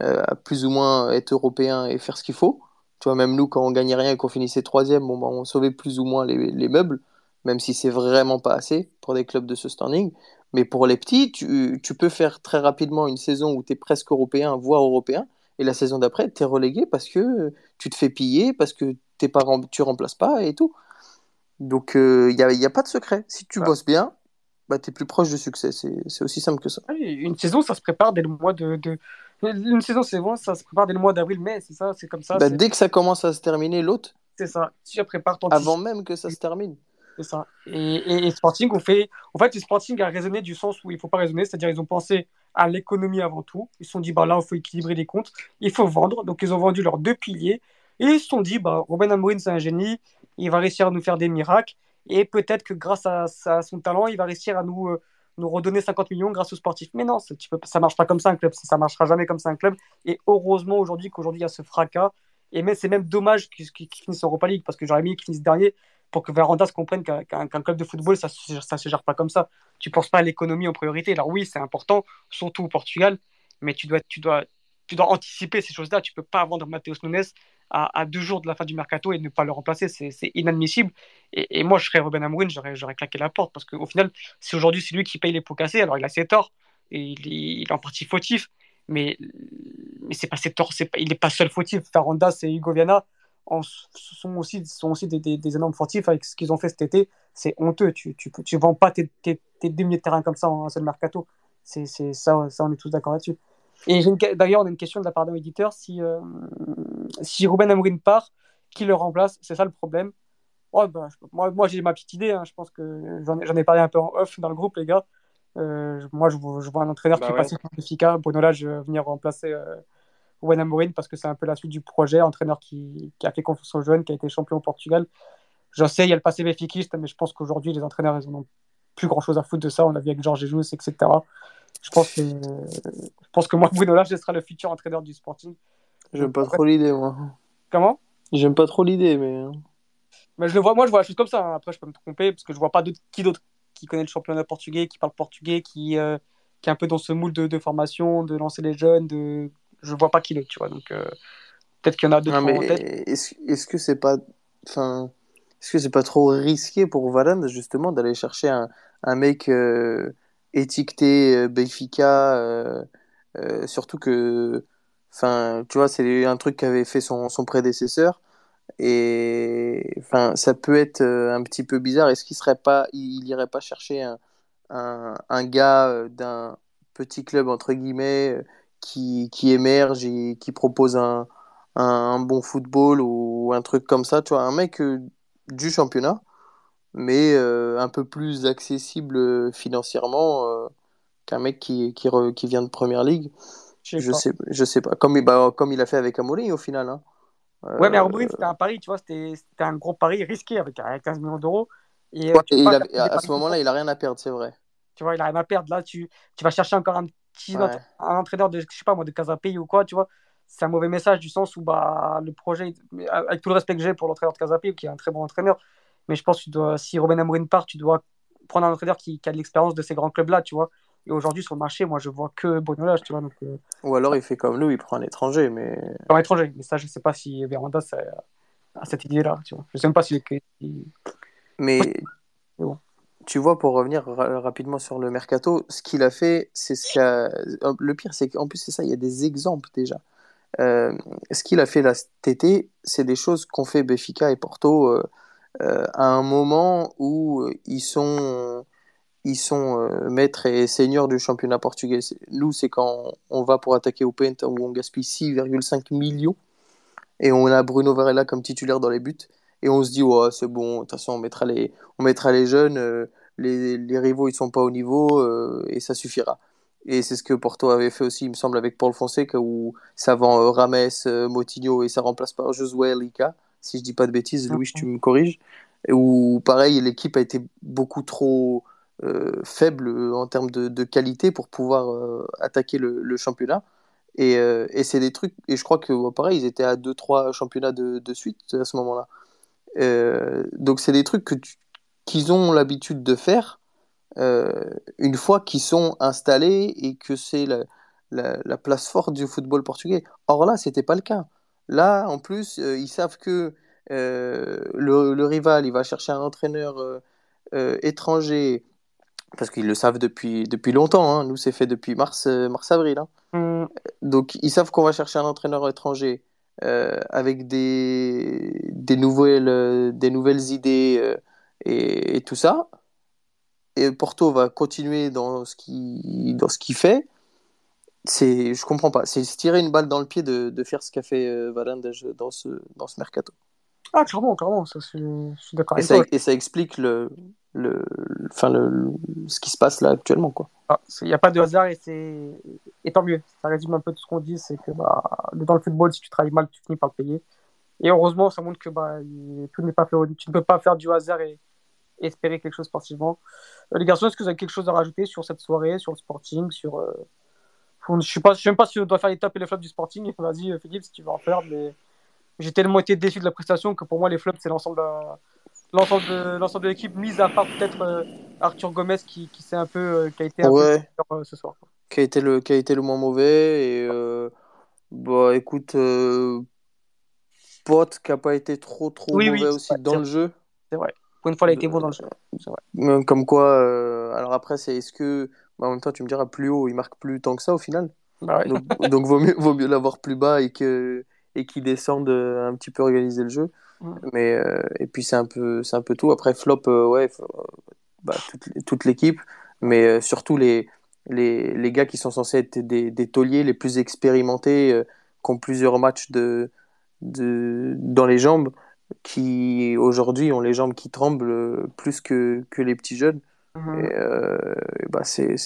à plus ou moins être européen et faire ce qu'il faut. Tu vois, même nous quand on gagnait rien et qu'on finissait troisième, bon bah on sauvait plus ou moins les, les meubles, même si c'est vraiment pas assez pour des clubs de ce standing. Mais pour les petits, tu, tu peux faire très rapidement une saison où tu es presque européen, voire européen, et la saison d'après, tu es relégué parce que tu te fais piller, parce que t'es pas, tu remplaces pas et tout. Donc il euh, n'y a, y a, pas de secret. Si tu bosses bien, bah, tu es plus proche du succès. C'est aussi simple que ça. Une saison, ça se prépare dès le mois de. de... Une saison, c'est bon, ça se prépare dès le mois d'avril-mai, c'est ça, c'est comme ça. Bah, dès que ça commence à se terminer, l'autre. C'est ça. Tu prépares ton. Avant même que ça se termine. C'est ça. Et, et, Sporting, on fait. En fait, Sporting a raisonné du sens où il ne faut pas raisonner, c'est-à-dire ils ont pensé à l'économie avant tout. Ils se sont dit, bah là, il faut équilibrer les comptes, il faut vendre. Donc, ils ont vendu leurs deux piliers. Et ils se sont dit, bah, Robin Amorin, c'est un génie, il va réussir à nous faire des miracles. Et peut-être que grâce à, son talent, il va réussir à nous, euh, nous redonner 50 millions grâce aux sportifs. Mais non, ça ne marche pas comme ça un club, ça ne marchera jamais comme ça un club. Et heureusement aujourd'hui qu'aujourd'hui il y a ce fracas. Et c'est même dommage qu'ils finissent en Europa League parce que j'aurais mis qu'ils finissent dernier pour que Verandas comprenne qu'un club de football, ça ne se gère pas comme ça. Tu ne penses pas à l'économie en priorité. Alors oui, c'est important, surtout au Portugal, mais tu dois, tu dois, tu dois anticiper ces choses-là. Tu ne peux pas vendre Matheus Nunes à, deux jours de la fin du mercato et ne pas le remplacer, c'est inadmissible. Et, moi, je serais Robin Amourine, j'aurais claqué la porte parce qu'au final, c'est aujourd'hui c'est lui qui paye les pots cassés. Alors il a ses torts il, est en partie fautif, mais, mais c'est pas ses torts, pas, il n'est pas seul fautif. Farandas et Hugo Viana en, sont aussi, sont aussi des, des, énormes fautifs avec ce qu'ils ont fait cet été. C'est honteux. Tu, tu, tu vends pas tes, tes, tes deux milieux de terrain comme ça en un seul mercato. C'est ça, ça, on est tous d'accord là-dessus. Et d'ailleurs, on a une question de la part d'un éditeur si, euh, si Ruben Amorim part, qui le remplace? C'est ça le problème. Oh, bah, moi, moi j'ai ma petite idée. Hein. Je pense que j'en ai, ai, parlé un peu en off dans le groupe, les gars. Euh, moi, je, je, vois un entraîneur bah qui ouais. est passé Bruno Lage venir remplacer euh, Ruben Amorim parce que c'est un peu la suite du projet. Entraîneur qui, qui, a fait confiance aux jeunes, qui a été champion au Portugal. Je sais, il y a le passé béfiquiste, mais je pense qu'aujourd'hui, les entraîneurs, ils n'ont plus grand chose à foutre de ça. On a vu avec Georges Jesus, etc. Je pense que, je pense que moi, Bruno Lage sera le futur entraîneur du Sporting. J'aime pas trop l'idée, moi. Comment? J'aime pas trop l'idée, mais. Mais je le vois, moi, je vois la chose comme ça. Hein. Après, je peux me tromper parce que je vois pas qui d'autre qui connaît le championnat portugais, qui parle portugais, qui, euh, qui est un peu dans ce moule de, de, formation, de lancer les jeunes. De... Je vois pas qui d'autre, tu vois. Donc, euh, peut-être qu'il y en a d'autres en tête. Est-ce est que c'est pas. Enfin. Est-ce que c'est pas trop risqué pour Valende justement d'aller chercher un, un mec euh, étiqueté euh, Benfica, surtout que, enfin, tu vois, c'est un truc qu'avait fait son, son prédécesseur. Et enfin, ça peut être un petit peu bizarre. Est-ce qu'il serait pas, il irait pas chercher un, un, un gars d'un petit club entre guillemets qui, qui émerge et qui propose un, un, bon football ou un truc comme ça, tu vois, un mec du championnat mais euh, un peu plus accessible euh, financièrement euh, qu'un mec qui, qui, qui, vient de première ligue. Je, sais, je sais pas. Comme, bah, comme il a fait avec Amorim au final. Hein. Ouais, mais Amorim, c'était un pari, tu vois, c'était un gros pari risqué avec 15 millions d'euros. Et, il à ce moment-là, il a rien à perdre, c'est vrai. Tu vois, il a rien à perdre. Là, tu, tu vas chercher encore un un entraîneur de, je sais pas moi, de Casapay ou quoi, tu vois. C'est un mauvais message du sens où bah, le projet, avec tout le respect que j'ai pour l'entraîneur de Casapay, qui est un très bon entraîneur, mais je pense que tu dois, si Robin Amorim part, tu dois prendre un entraîneur qui, qui a de l'expérience de ces grands clubs-là, tu vois. Et aujourd'hui, sur le marché, moi, je vois que Bruno Lage, tu vois. Donc, euh, Ou alors, il fait comme nous, il prend un étranger, mais... Un étranger, mais ça, je sais pas si Véranda a cette idée-là, tu vois. Je sais même pas si... Mais... Bon. Tu vois, pour revenir rapidement sur le mercato, ce qu'il a fait, c'est ce qu'a... Le pire, c'est qu'en plus, c'est ça, il y a des exemples déjà. Euh, ce qu'il a fait là cet été, c'est des choses qu'ont fait Béfica et Porto euh, euh, à un moment où ils sont, ils sont maîtres et seigneurs du championnat portugais. Nous, c'est quand on va pour attaquer au Penta où on gaspille 6,5 millions et on a Bruno Varela comme titulaire dans les buts et on se dit ouais c'est bon de toute façon on mettra les on mettra les jeunes les, les, rivaux ils sont pas au niveau et ça suffira et c'est ce que Porto avait fait aussi il me semble avec Paul Fonseca où ça vend Rames Motinho et ça remplace par Josué Lica si je dis pas de bêtises, Louis, tu me corriges. Ou pareil, l'équipe a été beaucoup trop euh, faible euh, en termes de, qualité pour pouvoir euh, attaquer le, championnat. Et, et c'est des trucs, et je crois que pareil, ils étaient à 2-3 championnats de, de, suite à ce moment-là. donc c'est des trucs que qu'ils ont l'habitude de faire une fois qu'ils sont installés et que c'est la, la, la, place forte du football portugais. Or là, c'était pas le cas. Là, en plus, euh, ils savent que euh, le, rival, il va chercher un entraîneur euh, étranger, parce qu'ils le savent depuis, depuis longtemps. Hein. Nous, c'est fait depuis mars, mars avril. Hein. Mm. Donc, ils savent qu'on va chercher un entraîneur étranger avec des, des, nouvelles, des nouvelles idées et, tout ça. Et Porto va continuer dans ce qu'il fait. Je comprends pas. C'est tirer une balle dans le pied de, de faire ce qu'a fait euh, dans ce dans ce mercato ah clairement clairement ça, je suis d'accord et, ça, et ça explique le le enfin le, ce qui se passe là actuellement quoi il ah, n'y a pas de hasard et et tant mieux ça résume un peu tout ce qu'on dit c'est que bah, dans le football si tu travailles mal tu finis par le payer et heureusement ça montre que bah, tout n'est pas fait tu ne peux pas faire du hasard et, espérer quelque chose sportivement euh, les garçons est-ce que vous avez quelque chose à rajouter sur cette soirée sur le sporting sur euh, je ne sais, même pas si on doit faire les tops et les flops du Sporting. Vas-y, Philippe, si tu veux en faire. Mais j'ai tellement été déçu de la prestation que pour moi, les flops, c'est l'ensemble de, l'ensemble de, l'ensemble de l'équipe, mise à part peut-être euh, Arthur Gomez qui, qui, un peu, euh, qui a été un peu euh, ce soir. Qui a, été le, qui a été le moins mauvais. Et bah, écoute, Pot qui n'a pas été trop, trop mauvais aussi dans le jeu. C'est vrai. Pour une fois, il a été bon dans le jeu. Vrai. Comme quoi, alors après, c'est est-ce que bah, en même temps, tu me diras, plus haut, il marque plus tant que ça au final? Bah donc, vaut mieux, vaut mieux l'avoir plus bas et que et qu'il descende euh, un petit peu organiser le jeu. Mais euh, et puis c'est un peu c'est un peu tout. Après flop, euh, ouais, bah, toute, toute l'équipe, mais surtout les les, les gars qui sont censés être des, des tauliers les plus expérimentés, qui ont plusieurs matchs de, de, dans les jambes, qui aujourd'hui ont les jambes qui tremblent plus que, que les petits jeunes. Mhm. Et, euh, bah c'est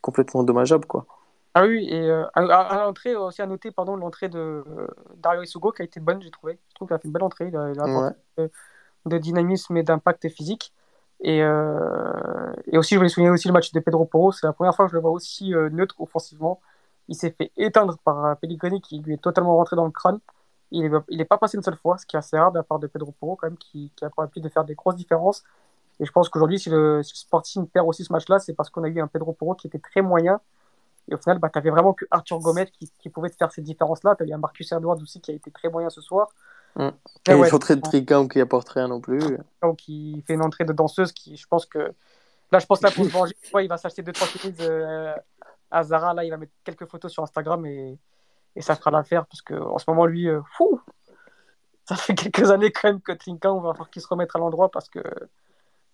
complètement dommageable. Quoi. Ah oui, et euh, à, l'entrée, aussi à noter pardon, l'entrée de Dario Isugo qui a été bonne, j'ai trouvé. Je trouve qu'il a fait une belle entrée. Il a, de, de, dynamisme et d'impact physique. Et, euh, et aussi, je voulais souligner aussi le match de Pedro Porro. C'est la première fois que je le vois aussi euh, neutre offensivement. Il s'est fait éteindre par euh, Pellegrini qui lui est totalement rentré dans le crâne. Il n'est il est pas passé une seule fois, ce qui est assez rare de la part de Pedro Porro, quand même, qui, qui a pu de faire des grosses différences. Et je pense qu'aujourd'hui, si le, si le, Sporting perd aussi ce match-là, c'est parce qu'on a eu un Pedro Porro qui était très moyen. Et au final, bah, tu n'avais vraiment que Arthur Gomet qui, qui, pouvait te faire ces différences-là. Tu as eu un Marcus Edwards aussi qui a été très moyen ce soir. Mm. Et il faut très de Tricam qui apporte rien non plus. Qui fait une entrée de danseuse qui, je pense que. Là, je pense là pour se venger, il va s'acheter 2-3 chemises euh, à Zara. Là, il va mettre quelques photos sur Instagram et, et ça fera l'affaire parce qu'en ce moment, lui, euh, fou, ça fait quelques années quand même que Trinka, on va falloir qu'il se remette à l'endroit parce que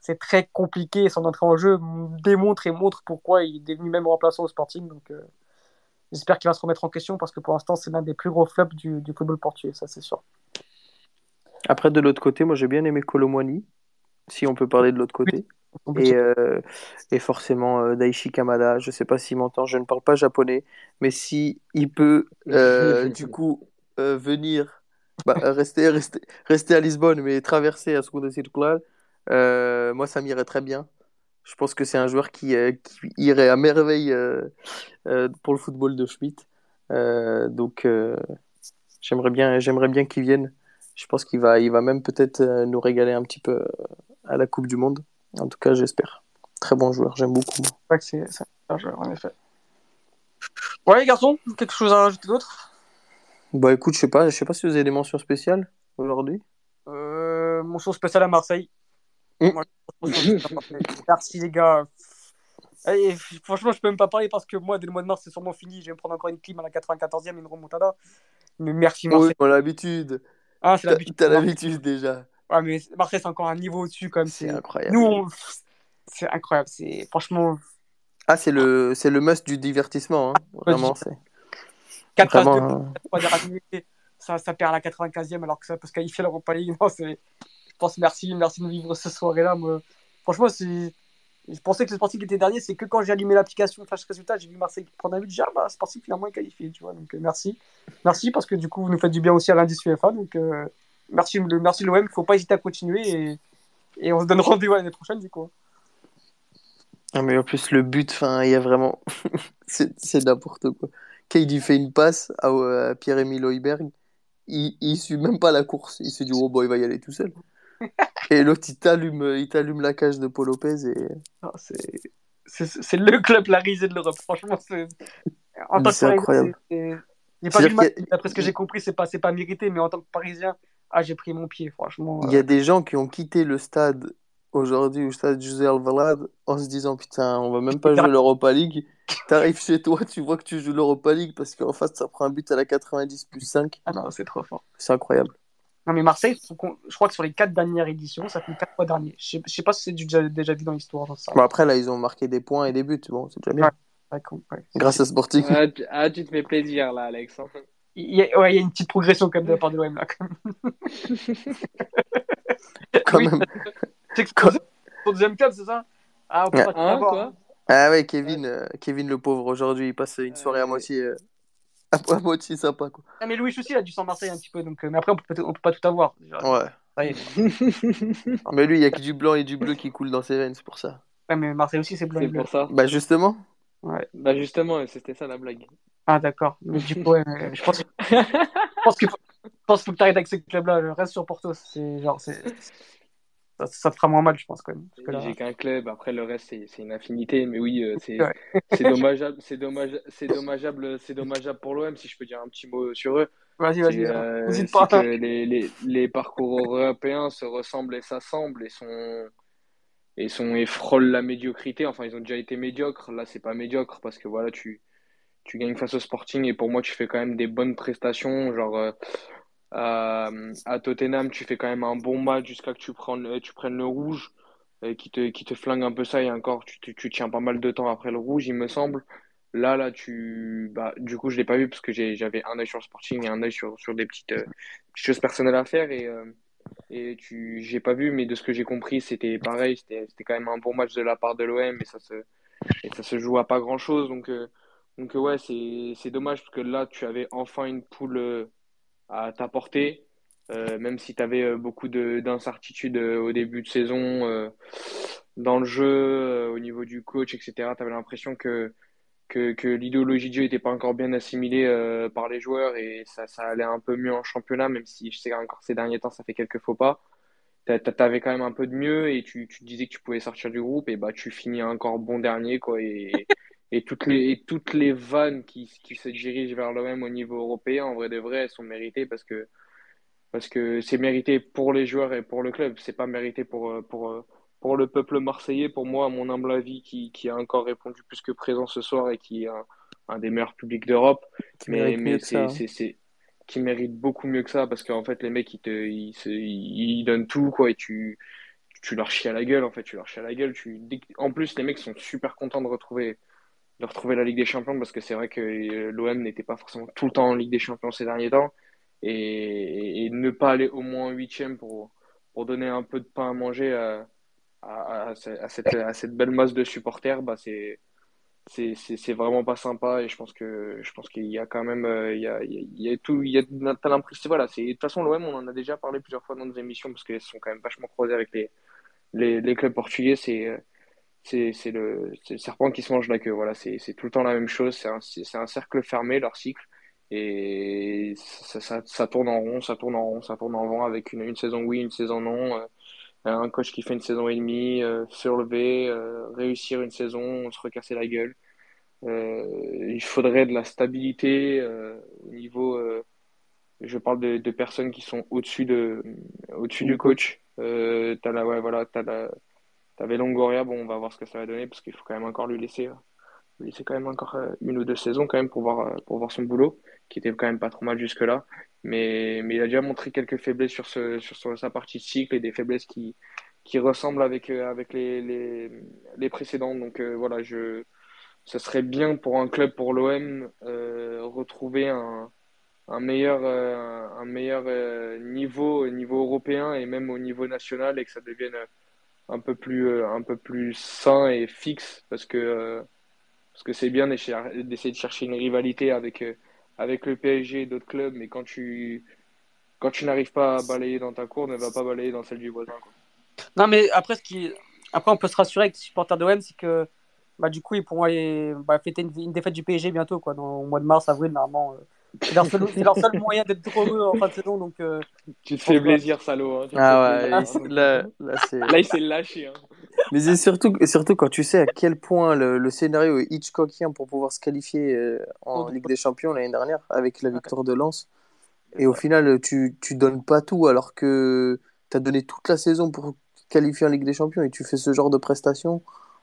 c'est très compliqué. Son entrée en jeu démontre et montre pourquoi il est devenu même remplaçant au Sporting. Donc, euh, j'espère qu'il va se remettre en question parce que pour l'instant, c'est l'un des plus gros flops du, du football portugais, ça c'est sûr. Après, de l'autre côté, moi j'ai bien aimé Colomwani, si on peut parler de l'autre côté. Et, euh, et, forcément euh, Daichi Kamada, je sais pas s'il m'entend, je ne parle pas japonais, mais si il peut euh, du coup venir, bah, rester, rester, rester à Lisbonne, mais traverser à Segunda Circular, moi ça m'irait très bien. Je pense que c'est un joueur qui, qui, irait à merveille pour le football de Schmidt. donc j'aimerais bien, j'aimerais bien qu'il vienne je pense qu'il va, il va même peut-être euh, nous régaler un petit peu euh, à la Coupe du Monde. En tout cas, j'espère. Très bon joueur, j'aime beaucoup. Ouais, c'est un joueur, en effet. Ouais, garçon, quelque chose à rajouter d'autre? Bah écoute, je sais pas, je sais pas si vous avez des mentions spéciales aujourd'hui. Euh, mention spéciale à Marseille. Mmh. Merci les gars. franchement, je peux même pas parler parce que moi, dès le mois de mars, c'est sûrement fini. Je vais me prendre encore une clim à la 94e, une remontada. Mais merci Marseille. Oui, l'habitude. Ah, c'est l'habitude. T'as l'habitude déjà. Ouais, mais Marseille, c'est encore un niveau au-dessus, comme c'est incroyable. Nous, c'est incroyable. C'est franchement. Ah, c'est le, c'est le must du divertissement. Hein. Vraiment, c'est. 4 Vraiment... de ça, ça perd à la 95e alors que ça peut se qualifier l'Europa League. Non, c'est... Pense merci, merci de vivre ce soir-là. Franchement. Je pensais que le Sporting était dernier, c'est que quand j'ai allumé l'application Flash Résultat, j'ai vu Marseille prendre un but, j'ai dit, ah bah, Sporting finalement est qualifié, tu vois. Donc euh, merci. Merci parce que du coup, vous nous faites du bien aussi à l'indice UEFA. Donc euh, merci, le, merci l'OM, il ne faut pas hésiter à continuer et, et on se donne rendez-vous l'année prochaine, du coup. Ah, mais en plus, le but, il y a vraiment. c'est n'importe quoi. Kaidi fait une passe à, Pierre-Emile Hoiberg, il ne suit même pas la course. Il se dit, oh, bon, il va y aller tout seul. et l'autre, il t'allume, il t'allume la cage de Paul Lopez. Et... C'est le club la risée de l'Europe. Franchement, c'est incroyable. pas vu D'après ce que j'ai compris, c'est pas, pas mérité. Mais en tant que Parisien, ah, j'ai pris mon pied, franchement. Il y a euh. des gens qui ont quitté le stade aujourd'hui, au stade José Alvalade, en se disant Putain, on va même pas jouer l'Europa League. T'arrives chez toi, tu vois que tu joues l'Europa League parce qu'en face, ça prend un but à la 90 plus 5. Ah non, c'est trop fort. C'est incroyable. Non, mais Marseille, je crois que sur les quatre dernières éditions, ça fait quatre fois dernier. Je sais, sais pas si c'est déjà, déjà vu dans l'histoire. Bon, après, là, ils ont marqué des points et des buts. Bon, c'est déjà bien. Grâce à Sporting. Ah, ah, tu te fais plaisir, là, Alex. Il y, a, ouais, il y a une petite progression quand même de la part de l'OM, là. Quand même. quand même. C'est que ton deuxième club, c'est ça? Ah, on peut pas hein, quoi? Ah ouais, Kevin, euh, Kevin le pauvre, aujourd'hui, il passe une soirée à moitié. Euh, à moitié sympa quoi. Ah, mais Louis aussi il a du sang Marseille un petit peu donc euh, mais après on peut, on peut pas tout avoir. Ouais. mais lui il y a que du blanc et du bleu qui coulent dans ses veines c'est pour ça. Ouais mais Marseille aussi c'est blanc et bleu. pour ça. Bah justement. Ouais. Bah justement c'était ça la blague. Ah d'accord. Mais du coup ouais, je pense je pense qu'il faut... pense faut que t'arrêtes avec ce club là reste sur Porto c'est genre c'est ça, te fera moins mal, je pense, quand même. J'ai qu'un club, après le reste, c'est une infinité. Mais oui, euh, c'est dommageable, c'est dommage, dommageable, c'est dommageable pour l'OM, si je peux dire un petit mot sur eux. Vas-y, vas-y. Euh, les, les, les, parcours européens se ressemblent et s'assemblent et sont et sont et frôlent la médiocrité. Enfin, ils ont déjà été médiocres. Là, c'est pas médiocre parce que voilà, tu tu gagnes face au Sporting et pour moi, tu fais quand même des bonnes prestations. Genre, euh, à Tottenham, tu fais quand même un bon match jusqu'à que tu prennes, tu prennes le rouge. qui te, qui te flingue un peu ça et encore, tu, tu, tiens pas mal de temps après le rouge, il me semble. Là, là, tu, bah, du coup, je l'ai pas vu parce que j'avais un œil sur le Sporting et un œil sur, sur des petites, choses personnelles à faire et, et tu, j'ai pas vu, mais de ce que j'ai compris, c'était pareil, c'était, quand même un bon match de la part de l'OM et ça se, ça se joue à pas grand chose, donc, donc ouais, c'est dommage parce que là, tu avais enfin une poule à ta portée euh, même si tu avais euh, beaucoup d'incertitudes euh, au début de saison dans le jeu, au niveau du coach, etc., tu avais l'impression que, que, que l'idéologie de jeu n'était pas encore bien assimilée par les joueurs et ça, ça allait un peu mieux en championnat, même si je sais encore ces derniers temps ça fait quelques faux pas. Tu avais quand même un peu de mieux et tu, tu disais que tu pouvais sortir du groupe et bah tu finis encore bon dernier quoi et, et toutes les et toutes les vannes qui, qui se dirigent vers l'OM au niveau européen en vrai de vrai elles sont méritées parce que parce que c'est mérité pour les joueurs et pour le club. C'est pas mérité pour, euh, pour, euh, pour le peuple marseillais. Pour moi, à mon humble avis, qui, qui a encore répondu plus que présent ce soir et qui est un, des meilleurs publics d'Europe. Mais, mais c'est, hein. c'est, qui mérite beaucoup mieux que ça parce qu'en fait, les mecs, ils, te, ils, ils, donnent tout, quoi, et tu, tu leur chies à la gueule, en fait, tu leur chies à la gueule. Tu... En plus, les mecs sont super contents de retrouver, de retrouver la Ligue des Champions parce que c'est vrai que euh, l'OM n'était pas forcément tout le temps en Ligue des Champions ces derniers temps. Et, ne pas aller au moins huitième pour, pour donner un peu de pain à manger à, à, à, cette, à cette, belle masse de supporters, bah c'est c'est vraiment pas sympa. Et je pense que je pense qu'il y a quand même euh, il y a, il y a tout il y a l'impression voilà c'est de toute façon l'OM on en a déjà parlé plusieurs fois dans nos émissions parce qu'elles sont quand même vachement croisées avec les les, les clubs portugais. C'est c'est le, le serpent qui se mange la queue voilà c'est tout le temps la même chose c'est un un cercle fermé leur cycle et ça, ça, ça, tourne en rond, ça tourne en rond, ça tourne en rond avec une, une saison oui, une saison non. Euh, un coach qui fait une saison et demie, euh, se relever, euh, réussir une saison, se recasser la gueule. il faudrait de la stabilité au niveau. je parle de, de, personnes qui sont au-dessus de, au-dessus du coach. t'as la, ouais, voilà, t'as la, t'avais Longoria. Bon, on va voir ce que ça va donner parce qu'il faut quand même encore lui laisser, lui laisser quand même encore une ou deux saisons quand même pour voir, pour voir son boulot qui était quand même pas trop mal jusque-là. Mais, mais il a déjà montré quelques faiblesses sur, ce, sur, sa partie de cycle et des faiblesses qui, qui ressemblent avec, euh, avec les, les, précédents. Donc euh, voilà, je, ça serait bien pour un club, pour l'OM, euh, retrouver un, un meilleur, un meilleur niveau, niveau européen et même au niveau national et que ça devienne un peu plus, un peu plus sain et fixe parce que parce que c'est bien d'essayer de chercher une rivalité avec avec le PSG et d'autres clubs, mais quand tu, quand tu n'arrives pas à balayer dans ta cour, ne va pas balayer dans celle du voisin. Non, mais après, après, on peut se rassurer avec les supporters de l'OM, c'est que bah, du coup, ils pourront bah, fêter une, défaite du PSG bientôt, quoi, dans, au mois de mars, avril, normalement. Euh. C'est leur, seul moyen d'être heureux en fin de saison. Donc, euh, tu te fais plaisir, salaud. Hein, ah ouais, là, là, là, il s'est lâché. Hein. Mais c'est surtout, surtout quand tu sais à quel point le, scénario est Hitchcockien pour pouvoir se qualifier euh, en Ligue des Champions l'année dernière avec la victoire de Lens. Et au final, tu, tu donnes pas tout alors que tu as donné toute la saison pour qualifier en Ligue des Champions et tu fais ce genre de prestations.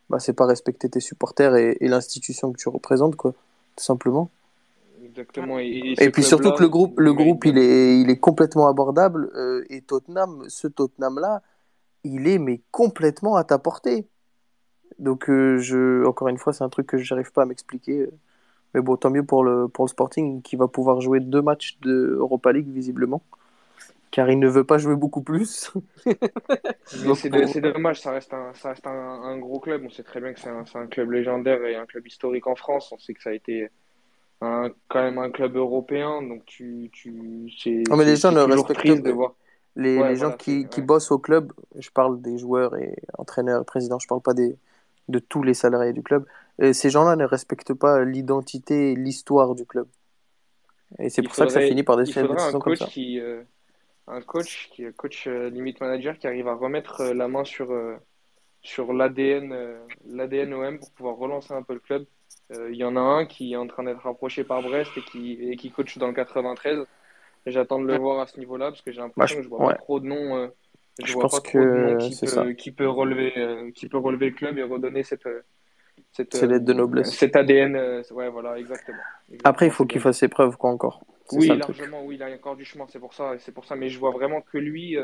Bah, c'est pas respecter tes supporters et, l'institution que tu représentes, quoi, tout simplement. Exactement. Et, puis surtout que le groupe, le groupe il, est, il est complètement abordable. Euh, et Tottenham, ce Tottenham-là, il est mais complètement à ta portée. Donc, euh, je, encore une fois, c'est un truc que je n'arrive pas à m'expliquer. Mais bon, tant mieux pour le, pour le Sporting qui va pouvoir jouer deux matchs de Europa League, visiblement. Car il ne veut pas jouer beaucoup plus. c'est dommage, ça reste, un, ça reste un, gros club. On sait très bien que c'est un, un, club légendaire et un club historique en France. On sait que ça a été un, quand même un club européen. Donc, tu, tu, c'est oh, mais les gens ne respectent de voir. Les, gens qui, qui, bossent au club, je parle des joueurs et entraîneurs, présidents, je parle pas des, de tous les salariés du club. Et ces gens-là ne respectent pas l'identité et l'histoire du club. Et c'est pour ça que ça finit par des, il un coach Qui, euh, un coach qui coach euh, limite manager qui arrive à remettre euh, la main sur, sur l'ADN l'ADN OM pour pouvoir relancer un peu le club. Il y en a un qui est en train d'être approché par Brest et qui, et qui coach dans le 93. J'attends de le voir à ce niveau-là parce que j'ai l'impression bah, que je vois pas trop de noms. Euh, je, vois pas trop de noms qui peut, qui peut, relever, euh, qui peut relever le club et redonner cette. Euh, cette, de noblesse. Cet ADN, ouais, voilà, exactement. Après, il faut qu'il fasse ses preuves, quoi, encore. Oui, largement, oui, il a encore du chemin, c'est pour ça, c'est pour ça. Mais je vois vraiment que lui,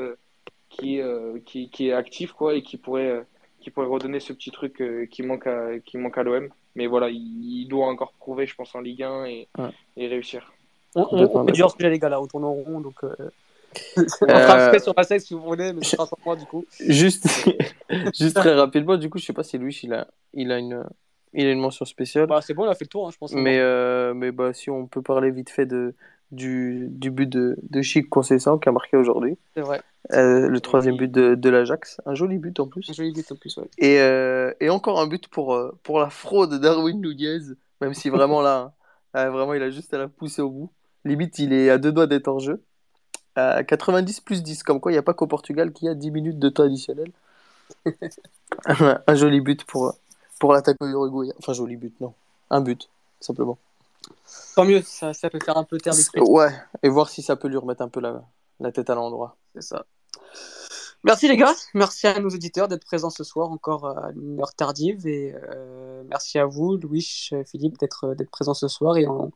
qui, qui, qui, est actif, quoi, et qui pourrait, qui pourrait redonner ce petit truc qui manque à, qui manque à l'OM. Mais voilà, il, doit encore prouver, je pense, en Ligue 1 et, et réussir. On, on, fait du hors les gars, là, on tourne en rond, donc. on fera sur ma si vous voulez, mais ce sera sans moi, du coup. Juste, juste très rapidement, du coup, je sais pas si Louis, il a, il a une il a une mention spéciale. Bah, c'est bon, il a fait le tour, hein, je pense. Mais, euh, mais bah, si on peut parler vite fait de, du, du but de, de Chic Concessant qui a marqué aujourd'hui. C'est vrai. Euh, le troisième but de, de l'Ajax. Un joli but en plus. Un joli but en plus, ouais. Et, euh, et encore un but pour, pour la fraude Darwin Nunez, même si vraiment là, vraiment, il a juste à la pousser au bout. Limite, il est à deux doigts d'être en jeu. À 90 plus 10, comme quoi il n'y a pas qu'au Portugal qui a 10 minutes de temps additionnel. un joli but pour, pour l'attaque Uruguay. Enfin, joli but, non. Un but, simplement. Tant mieux, ça, ça peut faire un peu terre d'esprit. Ouais, et voir si ça peut lui remettre un peu la, la tête à l'endroit. C'est ça. Merci les gars, merci à nos éditeurs d'être présents ce soir encore à une heure tardive et euh, merci à vous Louis, Philippe d'être d'être présents ce soir et on,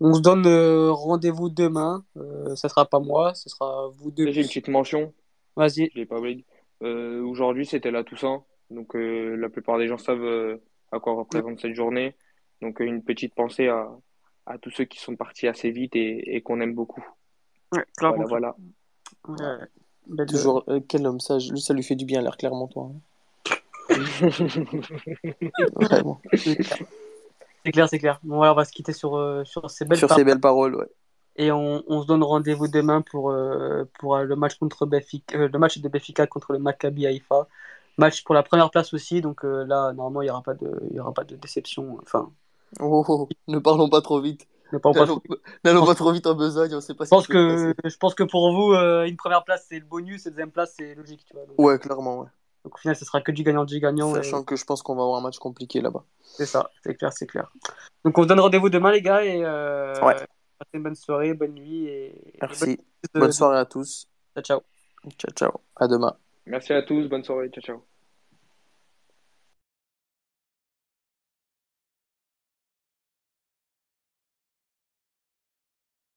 on se donne euh, rendez-vous demain. Euh, ça sera pas moi, ce sera vous deux. J'ai une petite mention. Vas-y. Je l'ai pas oublié. Aujourd'hui c'était la Toussaint. Donc euh, la plupart des gens savent euh, à quoi représente cette journée. Donc euh, une petite pensée à, à tous ceux qui sont partis assez vite et, et qu'on aime beaucoup. Ouais, clairement. Voilà. Toujours, quel homme sage. Lui, ça lui fait du bien, l'air clairement, toi. Hein. c'est clair, c'est clair. Bon, on va se quitter sur, sur ces belles sur ces belles paroles. Ouais. Et on, on se donne rendez-vous demain pour, pour le match contre le match de Benfica contre le Maccabi Haïfa. Match pour la première place aussi, donc euh, là, normalement, il n'y aura, pas de, il y aura pas de déception. Enfin... Oh, oh, oh, ne parlons pas trop vite. N'allons pas, pas, trop vite en besogne, on sait pas je pense que Je pense que pour vous, euh, une première place, c'est le bonus, et deuxième place, c'est logique. Tu vois, Ouais, clairement, ouais. Donc au final, ce sera que du gagnant, du gagnant. Sachant que je pense qu'on va avoir un match compliqué là-bas. C'est ça, c'est clair, c'est clair. Donc on se donne rendez-vous demain, les gars, et euh, ouais. passez une bonne soirée, bonne nuit. Et... Merci. bonne soirée à tous. Ciao, ciao. Ciao, ciao. À demain. Merci à tous. Bonne soirée. Ciao, ciao.